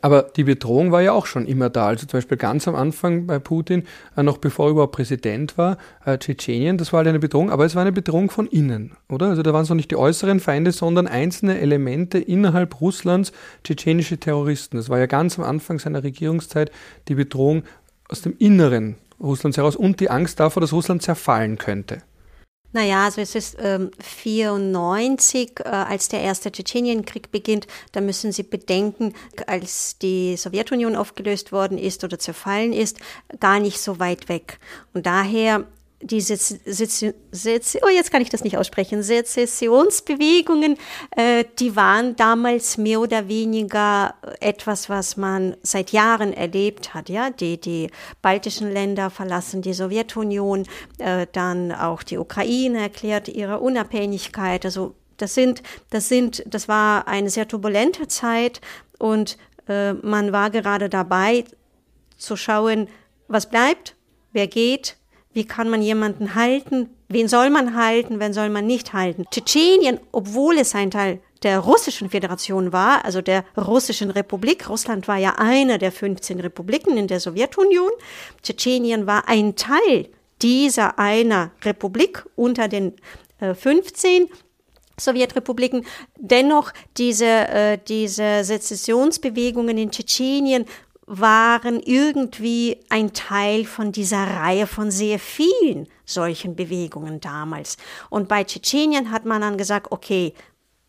Aber die Bedrohung war ja auch schon immer da. Also zum Beispiel ganz am Anfang bei Putin, äh, noch bevor er überhaupt Präsident war, äh, Tschetschenien, das war halt eine Bedrohung, aber es war eine Bedrohung von innen, oder? Also da waren es noch nicht die äußeren Feinde, sondern einzelne Elemente innerhalb Russlands, tschetschenische Terroristen. Das war ja ganz am Anfang seiner Regierungszeit die Bedrohung aus dem Inneren Russlands heraus und die Angst davor, dass Russland zerfallen könnte. Naja, also es ist ähm, 94, äh, als der erste Tschetschenienkrieg beginnt. Da müssen Sie bedenken, als die Sowjetunion aufgelöst worden ist oder zerfallen ist, gar nicht so weit weg. Und daher diese oh, jetzt kann ich das nicht aussprechen, Sezessionsbewegungen, äh, die waren damals mehr oder weniger etwas, was man seit Jahren erlebt hat. Ja, die, die baltischen Länder verlassen die Sowjetunion, äh, dann auch die Ukraine erklärt ihre Unabhängigkeit. Also Das sind, das sind, das war eine sehr turbulente Zeit und äh, man war gerade dabei zu schauen, was bleibt, wer geht, wie kann man jemanden halten, wen soll man halten, wen soll man nicht halten. Tschetschenien, obwohl es ein Teil der russischen Föderation war, also der russischen Republik. Russland war ja eine der 15 Republiken in der Sowjetunion. Tschetschenien war ein Teil dieser einer Republik unter den äh, 15 Sowjetrepubliken. Dennoch diese, äh, diese Sezessionsbewegungen in Tschetschenien waren irgendwie ein Teil von dieser Reihe von sehr vielen solchen Bewegungen damals. Und bei Tschetschenien hat man dann gesagt, okay,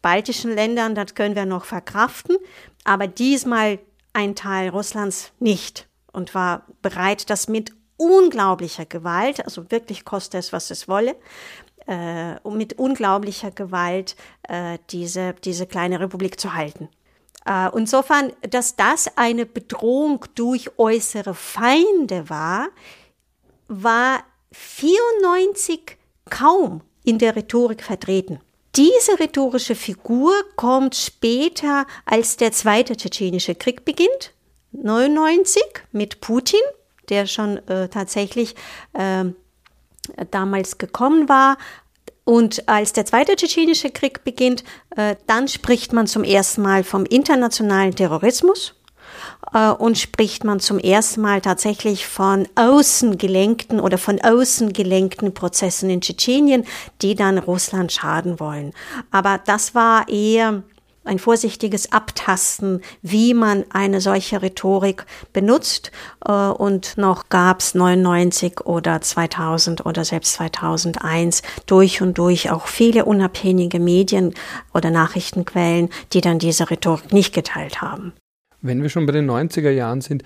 baltischen Ländern, das können wir noch verkraften, aber diesmal ein Teil Russlands nicht und war bereit, das mit unglaublicher Gewalt, also wirklich koste es, was es wolle, äh, mit unglaublicher Gewalt äh, diese, diese kleine Republik zu halten. Äh, insofern, dass das eine Bedrohung durch äußere Feinde war, war 94 kaum in der Rhetorik vertreten. Diese rhetorische Figur kommt später, als der zweite tschetschenische Krieg beginnt, 99 mit Putin, der schon äh, tatsächlich äh, damals gekommen war, und als der zweite tschetschenische Krieg beginnt, äh, dann spricht man zum ersten Mal vom internationalen Terrorismus äh, und spricht man zum ersten Mal tatsächlich von außen gelenkten oder von außen gelenkten Prozessen in Tschetschenien, die dann Russland schaden wollen. Aber das war eher ein vorsichtiges Abtasten, wie man eine solche Rhetorik benutzt. Äh, und noch gab es 99 oder 2000 oder selbst 2001 durch und durch auch viele unabhängige Medien oder Nachrichtenquellen, die dann diese Rhetorik nicht geteilt haben. Wenn wir schon bei den 90er Jahren sind,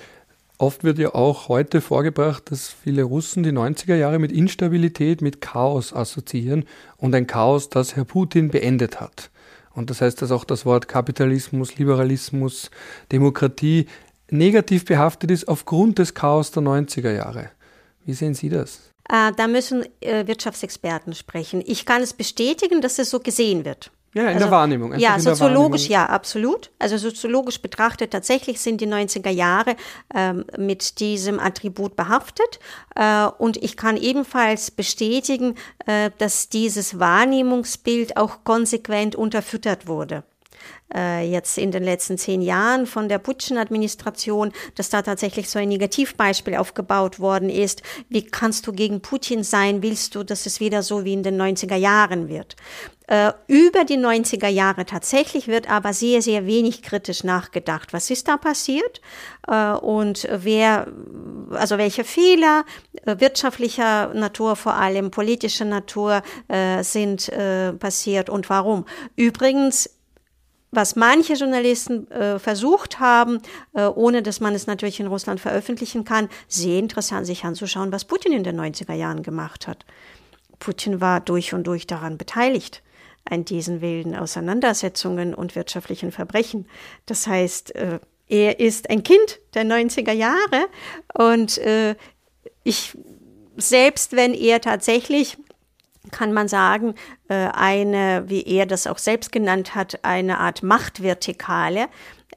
Oft wird ja auch heute vorgebracht, dass viele Russen die 90er Jahre mit Instabilität, mit Chaos assoziieren und ein Chaos, das Herr Putin beendet hat. Und das heißt, dass auch das Wort Kapitalismus, Liberalismus, Demokratie negativ behaftet ist aufgrund des Chaos der 90er Jahre. Wie sehen Sie das? Äh, da müssen äh, Wirtschaftsexperten sprechen. Ich kann es bestätigen, dass es so gesehen wird. Ja, in also, der Wahrnehmung. Ja, soziologisch, ja, absolut. Also soziologisch betrachtet, tatsächlich sind die 90er Jahre ähm, mit diesem Attribut behaftet. Äh, und ich kann ebenfalls bestätigen, äh, dass dieses Wahrnehmungsbild auch konsequent unterfüttert wurde äh, jetzt in den letzten zehn Jahren von der Putin-Administration, dass da tatsächlich so ein Negativbeispiel aufgebaut worden ist. Wie kannst du gegen Putin sein? Willst du, dass es wieder so wie in den 90er Jahren wird? Äh, über die 90er Jahre tatsächlich wird aber sehr, sehr wenig kritisch nachgedacht. Was ist da passiert? Äh, und wer, also welche Fehler äh, wirtschaftlicher Natur, vor allem politischer Natur, sind passiert und warum? Übrigens, was manche Journalisten äh, versucht haben, äh, ohne dass man es natürlich in Russland veröffentlichen kann, sehr interessant sich anzuschauen, was Putin in den 90er Jahren gemacht hat. Putin war durch und durch daran beteiligt, an diesen wilden Auseinandersetzungen und wirtschaftlichen Verbrechen. Das heißt, äh, er ist ein Kind der 90er Jahre und äh, ich, selbst wenn er tatsächlich kann man sagen, äh, eine, wie er das auch selbst genannt hat, eine Art Machtvertikale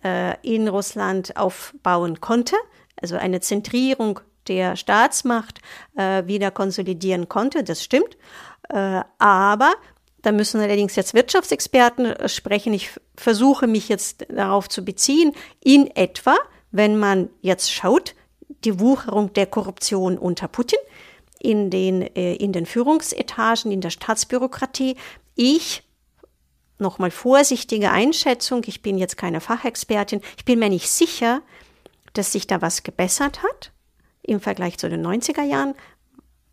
äh, in Russland aufbauen konnte, also eine Zentrierung der Staatsmacht äh, wieder konsolidieren konnte, das stimmt. Aber da müssen allerdings jetzt Wirtschaftsexperten sprechen. Ich versuche mich jetzt darauf zu beziehen. In etwa, wenn man jetzt schaut, die Wucherung der Korruption unter Putin, in den, äh, in den Führungsetagen, in der Staatsbürokratie. Ich nochmal vorsichtige Einschätzung, ich bin jetzt keine Fachexpertin, ich bin mir nicht sicher, dass sich da was gebessert hat im Vergleich zu den 90er Jahren,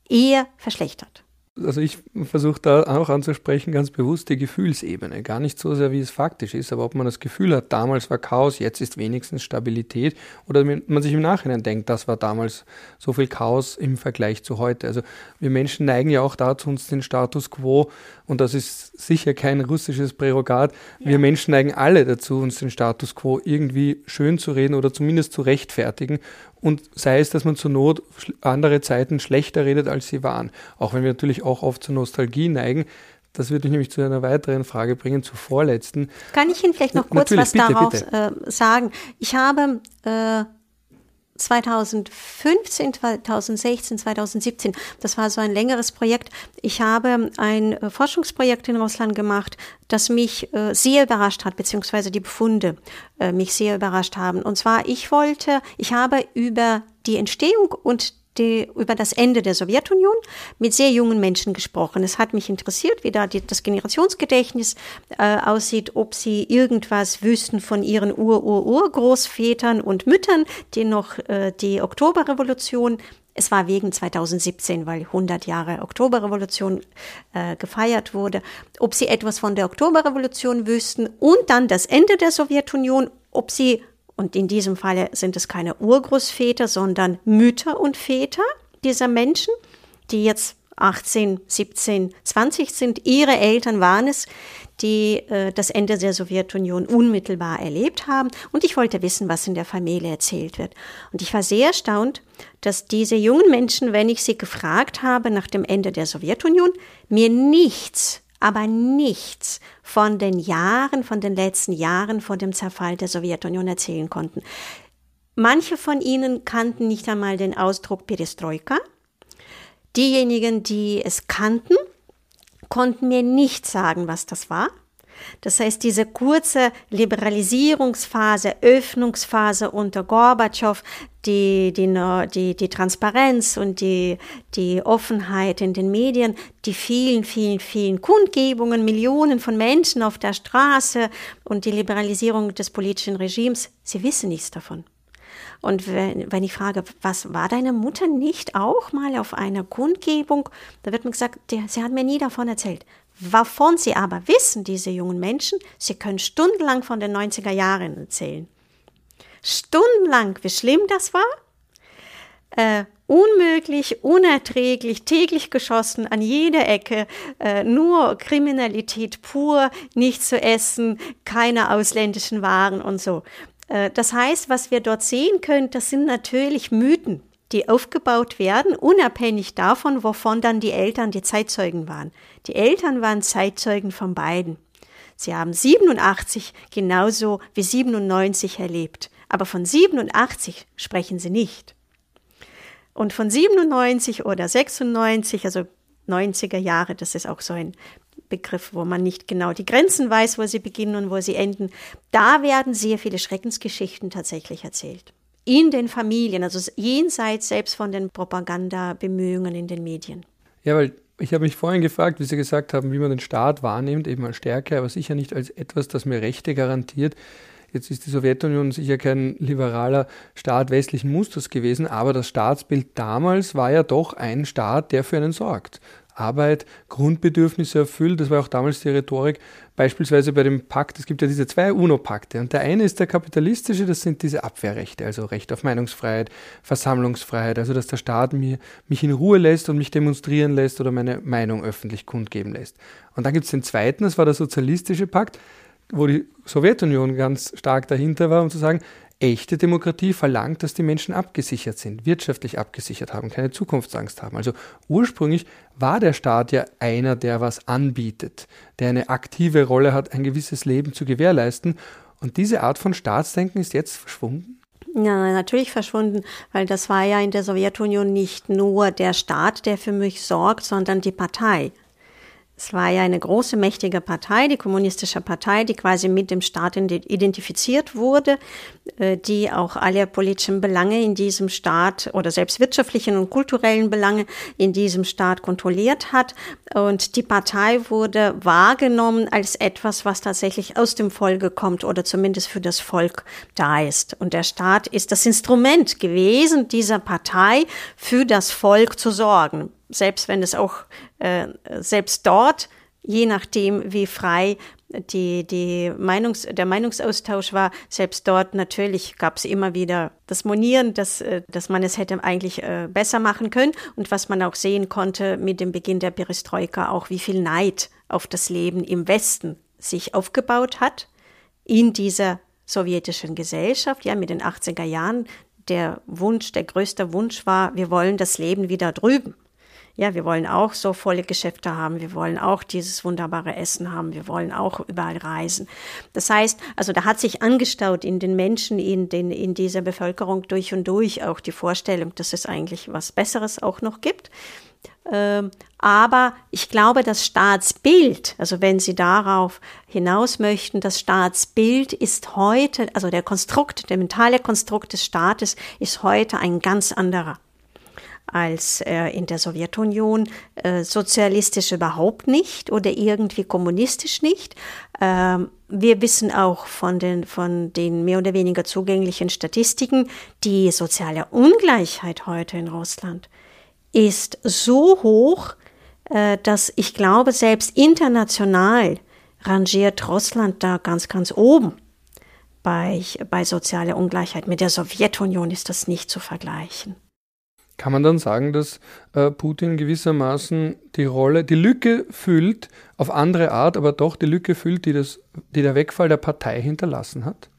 eher verschlechtert. Also ich versuche da auch anzusprechen, ganz bewusst die Gefühlsebene. Gar nicht so sehr, wie es faktisch ist, aber ob man das Gefühl hat, damals war Chaos, jetzt ist wenigstens Stabilität, oder man sich im Nachhinein denkt, das war damals so viel Chaos im Vergleich zu heute. Also wir Menschen neigen ja auch dazu, uns den Status quo, und das ist sicher kein russisches Prärogat, ja. wir Menschen neigen alle dazu, uns den Status quo irgendwie schön zu reden oder zumindest zu rechtfertigen und sei es, dass man zur Not andere Zeiten schlechter redet, als sie waren. Auch wenn wir natürlich auch oft zur Nostalgie neigen, Das würde mich nämlich zu einer weiteren Frage bringen, zur vorletzten. Kann ich Ihnen vielleicht noch kurz Natürlich, was bitte, darauf bitte. Äh, sagen? Ich habe äh, 2015, 2016, 2017. Das war so ein längeres Projekt. Ich habe ein äh, Forschungsprojekt in Russland gemacht, das mich äh, sehr überrascht hat, beziehungsweise die Befunde äh, mich sehr überrascht haben. Und zwar, ich wollte, ich habe über die Entstehung und die, über das Ende der Sowjetunion mit sehr jungen Menschen gesprochen. Es hat mich interessiert, wie da die, das Generationsgedächtnis äh, aussieht, ob sie irgendwas wüssten von ihren Ur-Ur-Urgroßvätern und Müttern, die noch äh, die Oktoberrevolution es war wegen 2017, weil 100 Jahre Oktoberrevolution äh, gefeiert wurde, ob sie etwas von der Oktoberrevolution wüssten und dann das Ende der Sowjetunion, ob sie und in diesem Falle sind es keine Urgroßväter, sondern Mütter und Väter dieser Menschen, die jetzt 18, 17, 20 sind. Ihre Eltern waren es, die äh, das Ende der Sowjetunion unmittelbar erlebt haben. Und ich wollte wissen, was in der Familie erzählt wird. Und ich war sehr erstaunt, dass diese jungen Menschen, wenn ich sie gefragt habe nach dem Ende der Sowjetunion, mir nichts aber nichts von den Jahren, von den letzten Jahren vor dem Zerfall der Sowjetunion erzählen konnten. Manche von ihnen kannten nicht einmal den Ausdruck Perestroika. Diejenigen, die es kannten, konnten mir nicht sagen, was das war. Das heißt, diese kurze Liberalisierungsphase, Öffnungsphase unter Gorbatschow, die, die, die, die Transparenz und die, die Offenheit in den Medien, die vielen, vielen, vielen Kundgebungen, Millionen von Menschen auf der Straße und die Liberalisierung des politischen Regimes, sie wissen nichts davon. Und wenn, wenn ich frage, was war deine Mutter nicht auch mal auf einer Kundgebung, da wird mir gesagt, die, sie hat mir nie davon erzählt. Wovon sie aber wissen, diese jungen Menschen, sie können stundenlang von den 90er Jahren erzählen. Stundenlang, wie schlimm das war? Äh, unmöglich, unerträglich, täglich geschossen an jeder Ecke, äh, nur Kriminalität pur, nichts zu essen, keine ausländischen Waren und so. Äh, das heißt, was wir dort sehen können, das sind natürlich Mythen die aufgebaut werden, unabhängig davon, wovon dann die Eltern die Zeitzeugen waren. Die Eltern waren Zeitzeugen von beiden. Sie haben 87 genauso wie 97 erlebt, aber von 87 sprechen sie nicht. Und von 97 oder 96, also 90er Jahre, das ist auch so ein Begriff, wo man nicht genau die Grenzen weiß, wo sie beginnen und wo sie enden, da werden sehr viele Schreckensgeschichten tatsächlich erzählt in den Familien, also jenseits selbst von den Propagandabemühungen in den Medien. Ja, weil ich habe mich vorhin gefragt, wie Sie gesagt haben, wie man den Staat wahrnimmt, eben als Stärke, aber sicher nicht als etwas, das mir Rechte garantiert. Jetzt ist die Sowjetunion sicher kein liberaler Staat westlichen Musters gewesen, aber das Staatsbild damals war ja doch ein Staat, der für einen sorgt. Arbeit, Grundbedürfnisse erfüllt. Das war auch damals die Rhetorik. Beispielsweise bei dem Pakt, es gibt ja diese zwei UNO-Pakte. Und der eine ist der kapitalistische, das sind diese Abwehrrechte, also Recht auf Meinungsfreiheit, Versammlungsfreiheit, also dass der Staat mir, mich in Ruhe lässt und mich demonstrieren lässt oder meine Meinung öffentlich kundgeben lässt. Und dann gibt es den zweiten, das war der sozialistische Pakt, wo die Sowjetunion ganz stark dahinter war, um zu sagen, Echte Demokratie verlangt, dass die Menschen abgesichert sind, wirtschaftlich abgesichert haben, keine Zukunftsangst haben. Also ursprünglich war der Staat ja einer, der was anbietet, der eine aktive Rolle hat, ein gewisses Leben zu gewährleisten. Und diese Art von Staatsdenken ist jetzt verschwunden? Ja, natürlich verschwunden, weil das war ja in der Sowjetunion nicht nur der Staat, der für mich sorgt, sondern die Partei. Es war ja eine große, mächtige Partei, die Kommunistische Partei, die quasi mit dem Staat identifiziert wurde, äh, die auch alle politischen Belange in diesem Staat oder selbst wirtschaftlichen und kulturellen Belange in diesem Staat kontrolliert hat. Und die Partei wurde wahrgenommen als etwas, was tatsächlich aus dem Volke kommt oder zumindest für das Volk da ist. Und der Staat ist das Instrument gewesen, dieser Partei für das Volk zu sorgen selbst wenn es auch äh, selbst dort, je nachdem wie frei die, die Meinungs-, der Meinungsaustausch war, selbst dort natürlich gab es immer wieder das Monieren, dass, äh, dass man es hätte eigentlich äh, besser machen können und was man auch sehen konnte mit dem Beginn der Perestroika, auch wie viel Neid auf das Leben im Westen sich aufgebaut hat in dieser sowjetischen Gesellschaft, ja, mit den 80er Jahren. Der Wunsch, der größte Wunsch war, wir wollen das Leben wieder drüben Ja, wir wollen auch so volle Geschäfte haben. Wir wollen auch dieses wunderbare Essen haben. Wir wollen auch überall reisen. Das heißt, also da hat sich angestaut in den Menschen, in, den, in dieser Bevölkerung durch und durch auch die Vorstellung, dass es eigentlich was Besseres auch noch gibt. Ähm, aber ich glaube, das Staatsbild, also wenn Sie darauf hinaus möchten, das Staatsbild ist heute, also der Konstrukt, der mentale Konstrukt des Staates ist heute ein ganz anderer als äh, in der Sowjetunion, äh, sozialistisch überhaupt nicht oder irgendwie kommunistisch nicht. Ähm, wir wissen auch von den, von den mehr oder weniger zugänglichen Statistiken, die soziale Ungleichheit heute in Russland ist so hoch, äh, dass ich glaube, selbst international rangiert Russland da ganz, ganz oben bei, bei sozialer Ungleichheit. Mit der Sowjetunion ist das nicht zu vergleichen. Kann man dann sagen, dass äh, Putin gewissermaßen die Rolle, die Lücke füllt, auf andere Art, aber doch die Lücke füllt, die, das, die der Wegfall der Partei hinterlassen hat?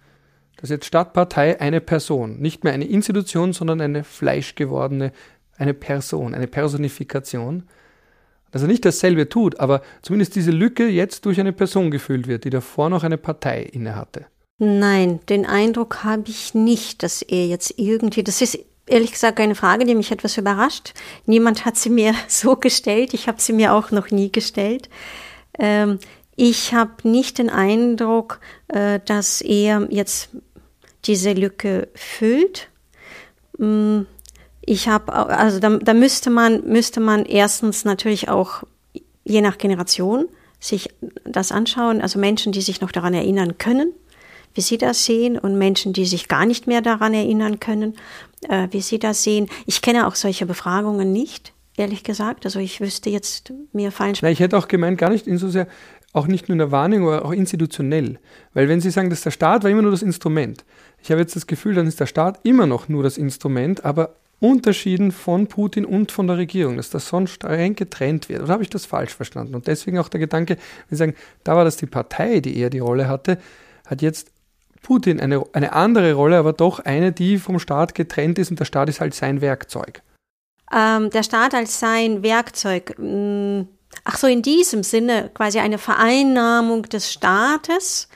Dass jetzt statt Partei eine Person, nicht mehr eine Institution, sondern eine fleischgewordene, eine Person, eine Personifikation, dass er nicht dasselbe tut, aber zumindest diese Lücke jetzt durch eine Person gefüllt wird, die davor noch eine Partei innehatte. Nein, den Eindruck habe ich nicht, dass er jetzt irgendwie, das ist ehrlich gesagt eine Frage, die mich etwas überrascht. Niemand hat sie mir so gestellt. Ich habe sie mir auch noch nie gestellt. Ähm, ich habe nicht den Eindruck, äh, dass er jetzt diese Lücke füllt. Mm, ich habe, also da, da müsste man, müsste man erstens natürlich auch je nach Generation sich das anschauen. Also Menschen, die sich noch daran erinnern können, wie Sie das sehen und Menschen, die sich gar nicht mehr daran erinnern können, äh, wie Sie das sehen. Ich kenne auch solche Befragungen nicht, ehrlich gesagt. Also ich wüsste jetzt, mir fallen... Na, ich hätte auch gemeint, gar nicht insofern, auch nicht nur in der Wahrnehmung, aber auch institutionell. Weil wenn Sie sagen, dass der Staat war immer nur das Instrument, ich habe jetzt das Gefühl, dann ist der Staat immer noch nur das Instrument, aber unterschieden von Putin und von der Regierung, dass das sonst streng getrennt wird. Oder habe ich das falsch verstanden? Und deswegen auch der Gedanke, wir sagen, da war das die Partei, die eher die Rolle hatte, hat jetzt Putin eine, eine andere Rolle, aber doch eine, die vom Staat getrennt ist und der Staat ist halt sein Werkzeug. Ähm, der Staat als sein Werkzeug. Mm, ach so, in diesem Sinne quasi eine Vereinnahmung des Staates.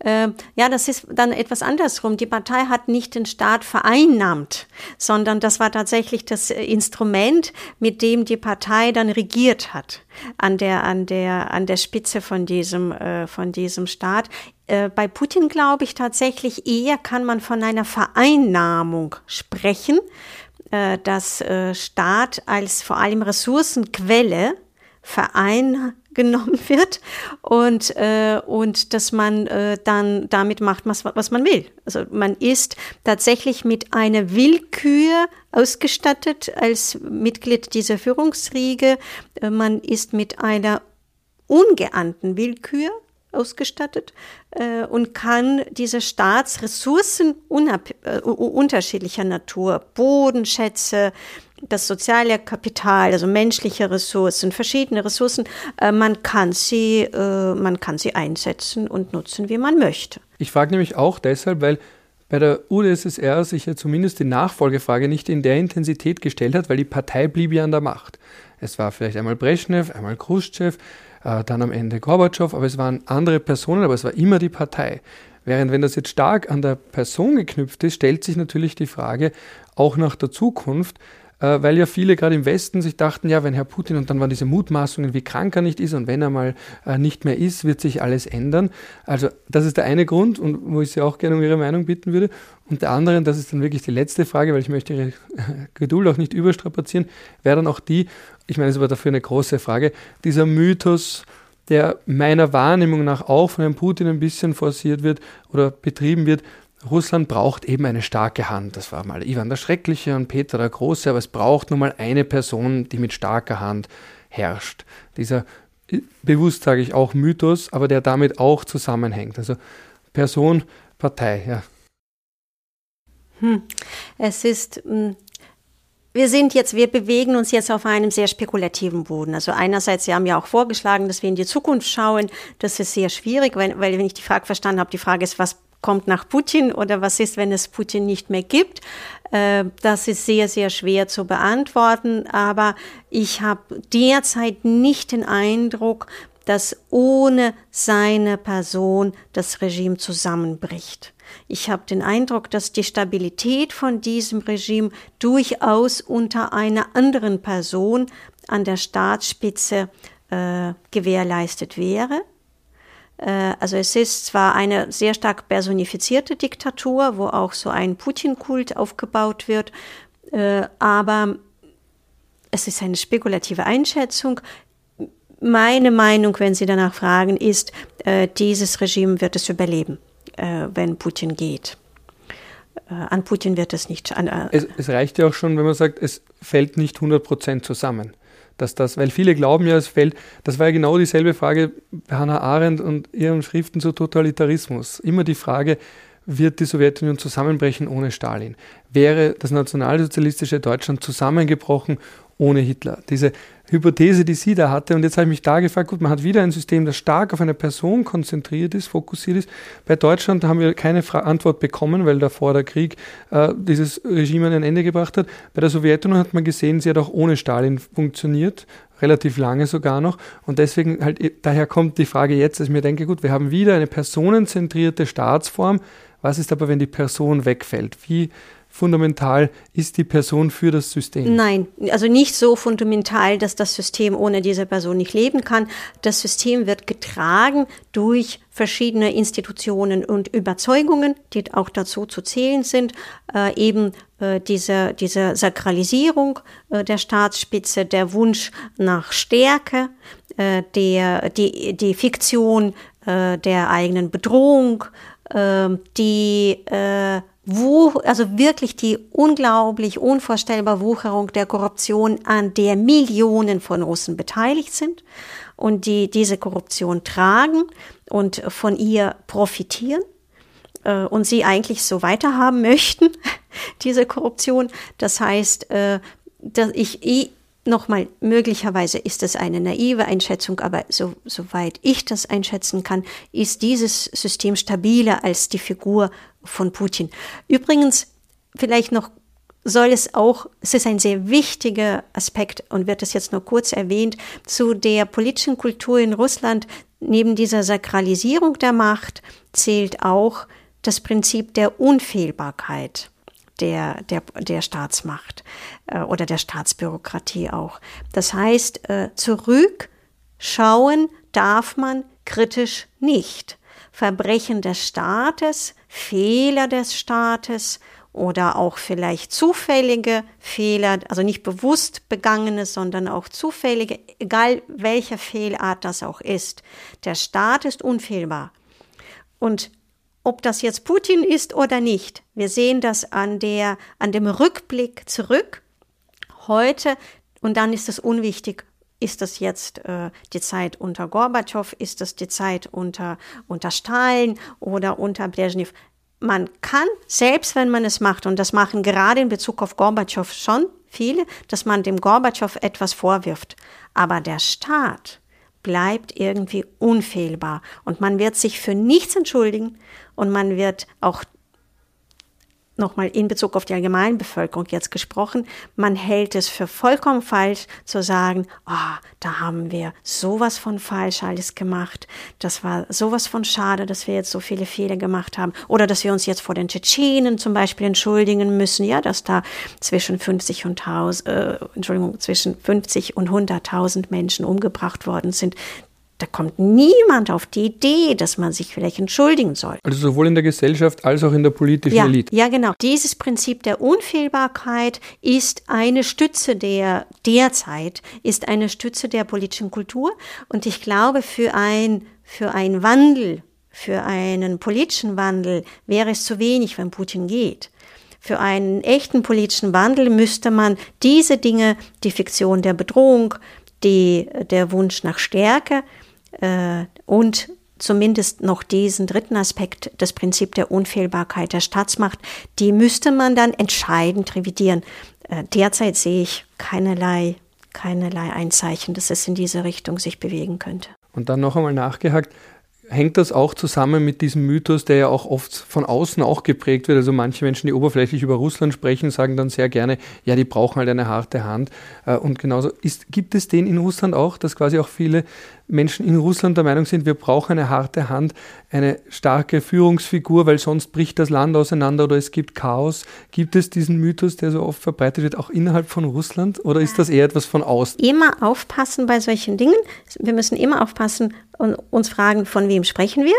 Äh, ja, das ist dann etwas andersrum. Die Partei hat nicht den Staat vereinnahmt, sondern das war tatsächlich das Instrument, mit dem die Partei dann regiert hat an der an der an der Spitze von diesem äh, von diesem Staat. Äh, bei Putin glaube ich tatsächlich eher kann man von einer Vereinnahmung sprechen, äh, dass äh, Staat als vor allem Ressourcenquelle vereingenommen wird und, äh, und dass man äh, dann damit macht, was, was man will. Also man ist tatsächlich mit einer Willkür ausgestattet als Mitglied dieser Führungsriege. Äh, man ist mit einer ungeahnten Willkür ausgestattet äh, und kann diese Staatsressourcen äh, unterschiedlicher Natur, Bodenschätze, das soziale Kapital, also menschliche Ressourcen, verschiedene Ressourcen, äh, man kann sie, äh, man kann sie einsetzen und nutzen, wie man möchte. Ich frage nämlich auch deshalb, weil bei der UdSSR sich ja zumindest die Nachfolgefrage nicht in der Intensität gestellt hat, weil die Partei blieb ja an der Macht. Es war vielleicht einmal Brezhnev, einmal Khrushchev, äh, dann am Ende Gorbatschow, aber es waren andere Personen, aber es war immer die Partei. Während wenn das jetzt stark an der Person geknüpft ist, stellt sich natürlich die Frage auch nach der Zukunft, äh, weil ja viele gerade im Westen sich dachten, ja, wenn Herr Putin und dann waren diese Mutmaßungen, wie krank er nicht ist und wenn er mal äh, nicht mehr ist, wird sich alles ändern. Also das ist der eine Grund und wo ich Sie auch gerne um Ihre Meinung bitten würde. Und der andere, das ist dann wirklich die letzte Frage, weil ich möchte Ihre Geduld auch nicht überstrapazieren, wäre dann auch die, ich meine, es war dafür eine große Frage, dieser Mythos, der meiner Wahrnehmung nach auch von Herrn Putin ein bisschen forciert wird oder betrieben wird, Russland braucht eben eine starke Hand. Das war mal Ivan der Schreckliche und Peter der Große, aber es braucht nun mal eine Person, die mit starker Hand herrscht. Dieser, bewusst sage ich auch Mythos, aber der damit auch zusammenhängt. Also Person, Partei, ja. Hm. Es ist hm, wir sind jetzt, wir bewegen uns jetzt auf einem sehr spekulativen Boden. Also einerseits, Sie haben ja auch vorgeschlagen, dass wir in die Zukunft schauen. Das ist sehr schwierig, weil, weil wenn ich die Frage verstanden habe, die Frage ist, was kommt nach Putin oder was ist, wenn es Putin nicht mehr gibt? Äh, das ist sehr, sehr schwer zu beantworten, aber ich habe derzeit nicht den Eindruck, dass ohne seine Person das Regime zusammenbricht. Ich habe den Eindruck, dass die Stabilität von diesem Regime durchaus unter einer anderen Person an der Staatsspitze äh, gewährleistet wäre. Äh, also es ist zwar eine sehr stark personifizierte Diktatur, wo auch so ein Putin-Kult aufgebaut wird, äh, aber es ist eine spekulative Einschätzung. Meine Meinung, wenn Sie danach fragen, ist, äh, dieses Regime wird es überleben, wenn Putin geht. An Putin wird es nicht. An, es, es reicht ja auch schon, wenn man sagt, es fällt nicht 100 Prozent zusammen dass das, weil viele glauben ja, es fällt, das war ja genau dieselbe Frage bei Hannah Arendt und ihren Schriften zu Totalitarismus. Immer die Frage, wird die Sowjetunion zusammenbrechen ohne Stalin? Wäre das nationalsozialistische Deutschland zusammengebrochen ohne Hitler? Diese Hypothese, die sie da hatte. Und jetzt habe ich mich da gefragt, gut, man hat wieder ein System, das stark auf eine Person konzentriert ist, fokussiert ist. Bei Deutschland haben wir keine Fra Antwort bekommen, weil davor der Krieg äh, dieses Regime an ein Ende gebracht hat. Bei der Sowjetunion hat man gesehen, sie hat auch ohne Stalin funktioniert, relativ lange sogar noch. Und deswegen halt, daher kommt die Frage jetzt, dass ich mir denke, gut, wir haben wieder eine personenzentrierte Staatsform. Was ist aber, wenn die Person wegfällt? Wie fundamental ist die Person für das System? Nein, also nicht so fundamental, dass das System ohne diese Person nicht leben kann. Das System wird getragen durch verschiedene Institutionen und Überzeugungen, die auch dazu zu zählen sind, äh, eben äh, diese, diese Sakralisierung äh, der Staatsspitze, der Wunsch nach Stärke, äh, der, die, die Fiktion äh, der eigenen Bedrohung, äh, die wo, also wirklich die unglaublich unvorstellbare Wucherung der Korruption, an der Millionen von Russen beteiligt sind und die diese Korruption tragen und von ihr profitieren äh, und sie eigentlich so weiterhaben möchten, diese Korruption. Das heißt, äh, dass ich Nochmal, möglicherweise ist das eine naive Einschätzung, aber so, soweit ich das einschätzen kann, ist dieses System stabiler als die Figur von Putin. Übrigens, vielleicht noch soll es auch, es ist ein sehr wichtiger Aspekt und wird es jetzt nur kurz erwähnt, zu der politischen Kultur in Russland, neben dieser Sakralisierung der Macht zählt auch das Prinzip der Unfehlbarkeit der, der, der Staatsmacht äh, oder der Staatsbürokratie auch. Das heißt, äh, zurückschauen darf man kritisch nicht. Verbrechen des Staates, Fehler des Staates oder auch vielleicht zufällige Fehler, also nicht bewusst begangene, sondern auch zufällige, egal welche Fehlart das auch ist. Der Staat ist unfehlbar. Und ob das jetzt Putin ist oder nicht. Wir sehen das an der, an dem Rückblick zurück heute und dann ist es unwichtig, ist das jetzt äh, die Zeit unter Gorbatschow, ist das die Zeit unter, unter Stalin oder unter Brezhnev? Man kann, selbst wenn man es macht, und das machen gerade in Bezug auf Gorbatschow schon viele, dass man dem Gorbatschow etwas vorwirft. Aber der Staat bleibt irgendwie unfehlbar. Und man wird sich für nichts entschuldigen und man wird auch nochmal in Bezug auf die Allgemeinbevölkerung jetzt gesprochen, man hält es für vollkommen falsch zu sagen, ah, oh, da haben wir sowas von falsch alles gemacht, das war sowas von schade, dass wir jetzt so viele Fehler gemacht haben. Oder dass wir uns jetzt vor den Tschetschenen zum Beispiel entschuldigen müssen, ja, dass da zwischen 50 und 1000, äh, Entschuldigung, zwischen 50 und 100.000 Menschen umgebracht worden sind. Da kommt niemand auf die Idee, dass man sich vielleicht entschuldigen soll. Also sowohl in der Gesellschaft als auch in der politischen ja, Elite. Ja, genau. Dieses Prinzip der Unfehlbarkeit ist eine Stütze der derzeit, ist eine Stütze der politischen Kultur. Und ich glaube, für ein, für ein Wandel, für einen politischen Wandel wäre es zu wenig, wenn Putin geht. Für einen echten politischen Wandel müsste man diese Dinge, die Fiktion der Bedrohung, die, der Wunsch nach Stärke, und zumindest noch diesen dritten Aspekt, das Prinzip der Unfehlbarkeit der Staatsmacht, die müsste man dann entscheidend revidieren. Äh, derzeit sehe ich keinerlei, keinerlei Einzeichen, dass es in diese Richtung sich bewegen könnte. Und dann noch einmal nachgehakt, hängt das auch zusammen mit diesem Mythos, der ja auch oft von außen auch geprägt wird. Also manche Menschen, die oberflächlich über Russland sprechen, sagen dann sehr gerne, ja, die brauchen halt eine harte Hand. Äh, und genauso ist, gibt es den in Russland auch, dass quasi auch viele Menschen in Russland der Meinung sind, wir brauchen eine harte Hand, eine starke Führungsfigur, weil sonst bricht das Land auseinander oder es gibt Chaos. Gibt es diesen Mythos, der so oft verbreitet wird, auch innerhalb von Russland oder ist das eher etwas von außen? Immer aufpassen bei solchen Dingen. Wir müssen immer aufpassen und uns fragen, von wem sprechen wir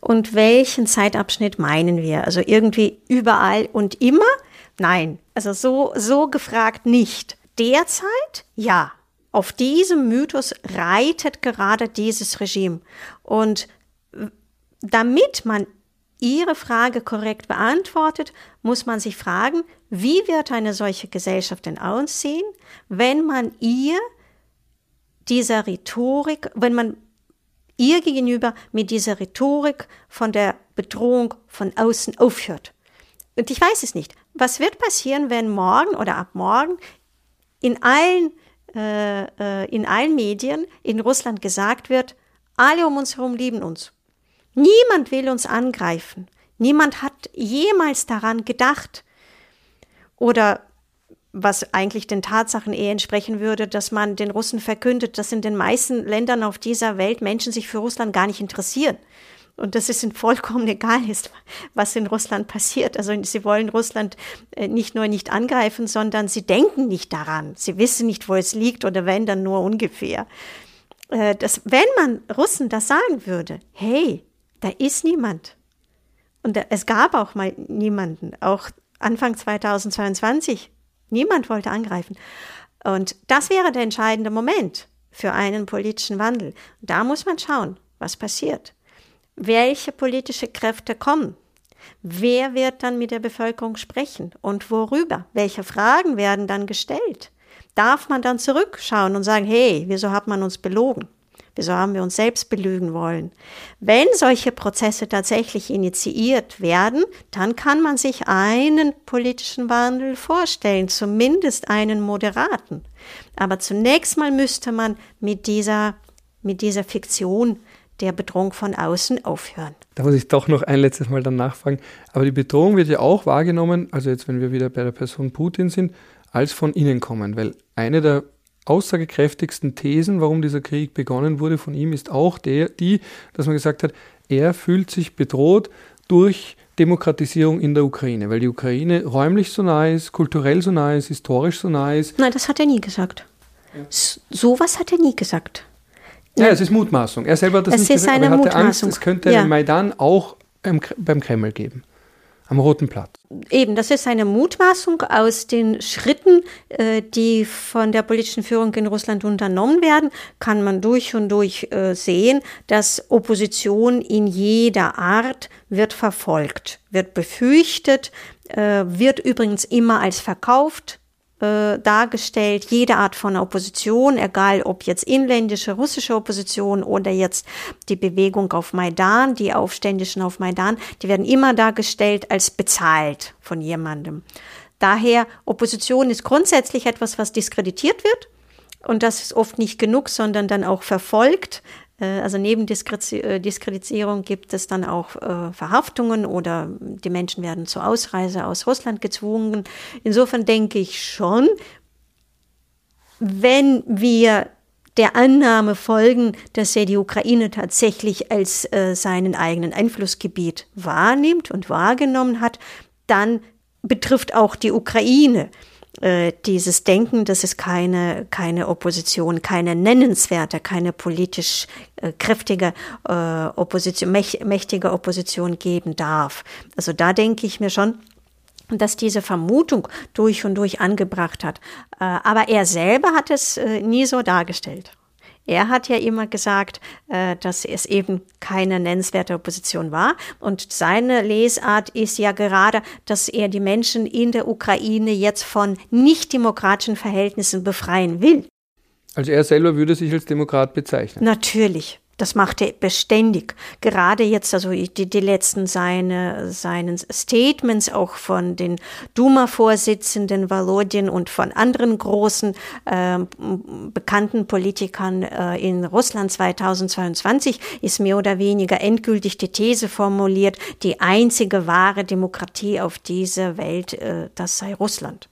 und welchen Zeitabschnitt meinen wir. Also irgendwie überall und immer? Nein, also so, so gefragt nicht. Derzeit? Ja, auf diesem Mythos reitet gerade dieses Regime. Und damit man Ihre Frage korrekt beantwortet, muss man sich fragen, wie wird eine solche Gesellschaft denn aussehen, wenn man ihr dieser Rhetorik, wenn man ihr gegenüber mit dieser Rhetorik von der Bedrohung von außen aufhört. Und ich weiß es nicht. Was wird passieren, wenn morgen oder ab morgen in allen äh, äh, in allen Medien in Russland gesagt wird, alle um uns herum lieben uns. Niemand will uns angreifen. Niemand hat jemals daran gedacht. Oder was eigentlich den Tatsachen eher entsprechen würde, dass man den Russen verkündet, dass in den meisten Ländern auf dieser Welt Menschen sich für Russland gar nicht interessieren und dass es ihnen vollkommen egal ist, was in Russland passiert. Also sie wollen Russland äh, nicht nur nicht angreifen, sondern sie denken nicht daran. Sie wissen nicht, wo es liegt oder wenn, dann nur ungefähr. Äh, das, wenn man Russen das sagen würde, hey, da ist niemand. Und es gab auch mal niemanden, auch Anfang 2022. Niemand wollte angreifen. Und das wäre der entscheidende Moment für einen politischen Wandel. Da muss man schauen, was passiert welche politische Kräfte kommen. Wer wird dann mit der Bevölkerung sprechen und worüber? Welche Fragen werden dann gestellt? Darf man dann zurückschauen und sagen, hey, wieso hat man uns belogen? Wieso haben wir uns selbst belügen wollen? Wenn solche Prozesse tatsächlich initiiert werden, dann kann man sich einen politischen Wandel vorstellen, zumindest einen moderaten. Aber zunächst mal müsste man mit dieser, mit dieser Fiktion der Bedrohung von außen aufhören. Da muss ich doch noch ein letztes Mal dann nachfragen. Aber die Bedrohung wird ja auch wahrgenommen, also jetzt, wenn wir wieder bei der Person Putin sind, als von innen kommen, weil eine der aussagekräftigsten Thesen, warum dieser Krieg begonnen wurde von ihm, ist auch der, die, dass man gesagt hat, er fühlt sich bedroht durch Demokratisierung in der Ukraine, weil die Ukraine räumlich so nahe ist, kulturell so nahe ist, historisch so nahe ist. Nein, das hat er nie gesagt. Ja. So was hat er nie gesagt. Ja, es ist Mutmaßung. Er selber hat das es nicht ist gesagt, eine aber er hatte. Angst, es könnte ja. einen Maidan auch beim Kreml geben. Am Roten Platz. Eben, das ist eine Mutmaßung aus den Schritten, äh, die von der politischen Führung in Russland unternommen werden, kann man durch und durch äh, sehen, dass Opposition in jeder Art wird verfolgt, wird befürchtet, äh, wird übrigens immer als verkauft äh, dargestellt, jede Art von Opposition, egal ob jetzt inländische, russische Opposition oder jetzt die Bewegung auf Maidan, die Aufständischen auf Maidan, die werden immer dargestellt als bezahlt von jemandem. Daher, Opposition ist grundsätzlich etwas, was diskreditiert wird. Und das ist oft nicht genug, sondern dann auch verfolgt. Äh, also neben äh, Diskreditierung gibt es dann auch äh, Verhaftungen oder die Menschen werden zur Ausreise aus Russland gezwungen. Insofern denke ich schon, wenn wir der Annahme folgen, dass er die Ukraine tatsächlich als seinen eigenen Einflussgebiet wahrnimmt und wahrgenommen hat, dann betrifft auch die Ukraine äh, dieses Denken, dass es keine, keine Opposition, keine nennenswerte, keine politisch äh, kräftige äh, Opposition, mächtige Opposition geben darf. Also da denke ich mir schon, dass diese Vermutung durch und durch angebracht hat. Äh, aber er selber hat es äh, nie so dargestellt. Er hat ja immer gesagt, äh, dass es eben keine nennenswerte Opposition war. Und seine Lesart ist ja gerade, dass er die Menschen in der Ukraine jetzt von nicht demokratischen Verhältnissen befreien will. Also er selber würde sich als Demokrat bezeichnen. Natürlich. Das macht er beständig. Gerade jetzt, also die, die letzten seine, seinen Statements auch von den Duma-Vorsitzenden Volodin und von anderen großen äh, bekannten Politikern äh, in Russland 2022 ist mehr oder weniger endgültig die These formuliert, die einzige wahre Demokratie auf dieser Welt, äh, das sei Russland.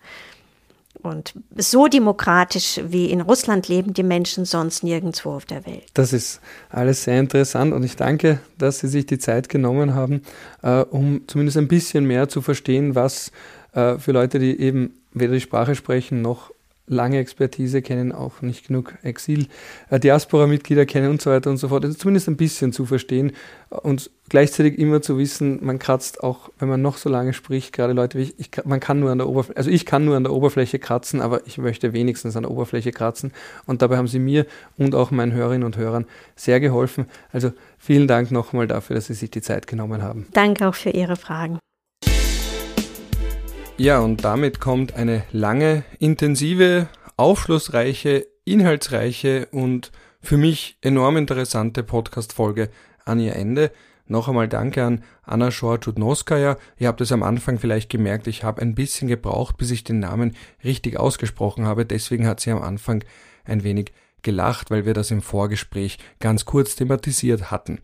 Und so demokratisch wie in Russland leben die Menschen sonst nirgendwo auf der Welt. Das ist alles sehr interessant und ich danke, dass Sie sich die Zeit genommen haben, äh, um zumindest ein bisschen mehr zu verstehen, was äh, für Leute, die eben weder die Sprache sprechen noch lange Expertise kennen, auch nicht genug Exil-Diaspora-Mitglieder äh, kennen und so weiter und so fort. Also zumindest ein bisschen zu verstehen und gleichzeitig immer zu wissen, man kratzt auch, wenn man noch so lange spricht, gerade Leute wie ich, ich man kann nur an der Oberfläche, also ich kann nur an der Oberfläche kratzen, aber ich möchte wenigstens an der Oberfläche kratzen und dabei haben sie mir und auch meinen Hörerinnen und Hörern sehr geholfen. Also vielen Dank nochmal dafür, dass Sie sich die Zeit genommen haben. Danke auch für Ihre Fragen. Ja, und damit kommt eine lange, intensive, aufschlussreiche, inhaltsreiche und für mich enorm interessante Podcast-Folge an ihr Ende. Noch einmal danke an Anna Schor-Chudnoskaya. Ihr habt es am Anfang vielleicht gemerkt, ich habe ein bisschen gebraucht, bis ich den Namen richtig ausgesprochen habe. Deswegen hat sie am Anfang ein wenig gelacht, weil wir das im Vorgespräch ganz kurz thematisiert hatten.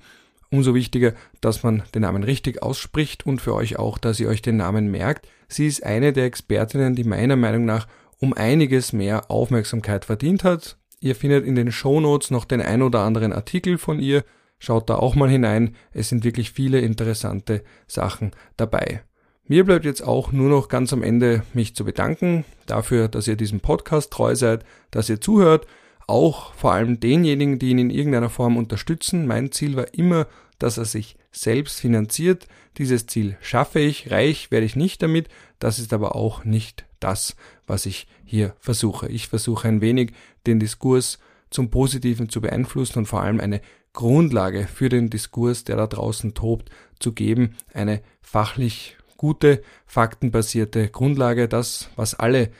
Umso wichtiger, dass man den Namen richtig ausspricht und für euch auch, dass ihr euch den Namen merkt. Sie ist eine der Expertinnen, die meiner Meinung nach um einiges mehr Aufmerksamkeit verdient hat. Ihr findet in den Show Notes noch den ein oder anderen Artikel von ihr. Schaut da auch mal hinein. Es sind wirklich viele interessante Sachen dabei. Mir bleibt jetzt auch nur noch ganz am Ende mich zu bedanken dafür, dass ihr diesem Podcast treu seid, dass ihr zuhört auch vor allem denjenigen, die ihn in irgendeiner Form unterstützen. Mein Ziel war immer, dass er sich selbst finanziert. Dieses Ziel schaffe ich, reich werde ich nicht damit. Das ist aber auch nicht das, was ich hier versuche. Ich versuche ein wenig den Diskurs zum Positiven zu beeinflussen und vor allem eine Grundlage für den Diskurs, der da draußen tobt, zu geben. Eine fachlich gute, faktenbasierte Grundlage, das, was alle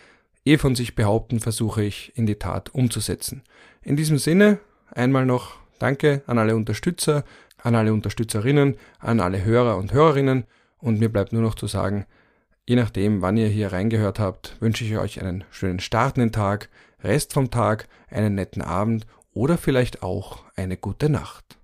eh von sich behaupten, versuche ich in die Tat umzusetzen. In diesem Sinne einmal noch Danke an alle Unterstützer, an alle Unterstützerinnen, an alle Hörer und Hörerinnen und mir bleibt nur noch zu sagen, je nachdem, wann ihr hier reingehört habt, wünsche ich euch einen schönen startenden Tag, Rest vom Tag, einen netten Abend oder vielleicht auch eine gute Nacht.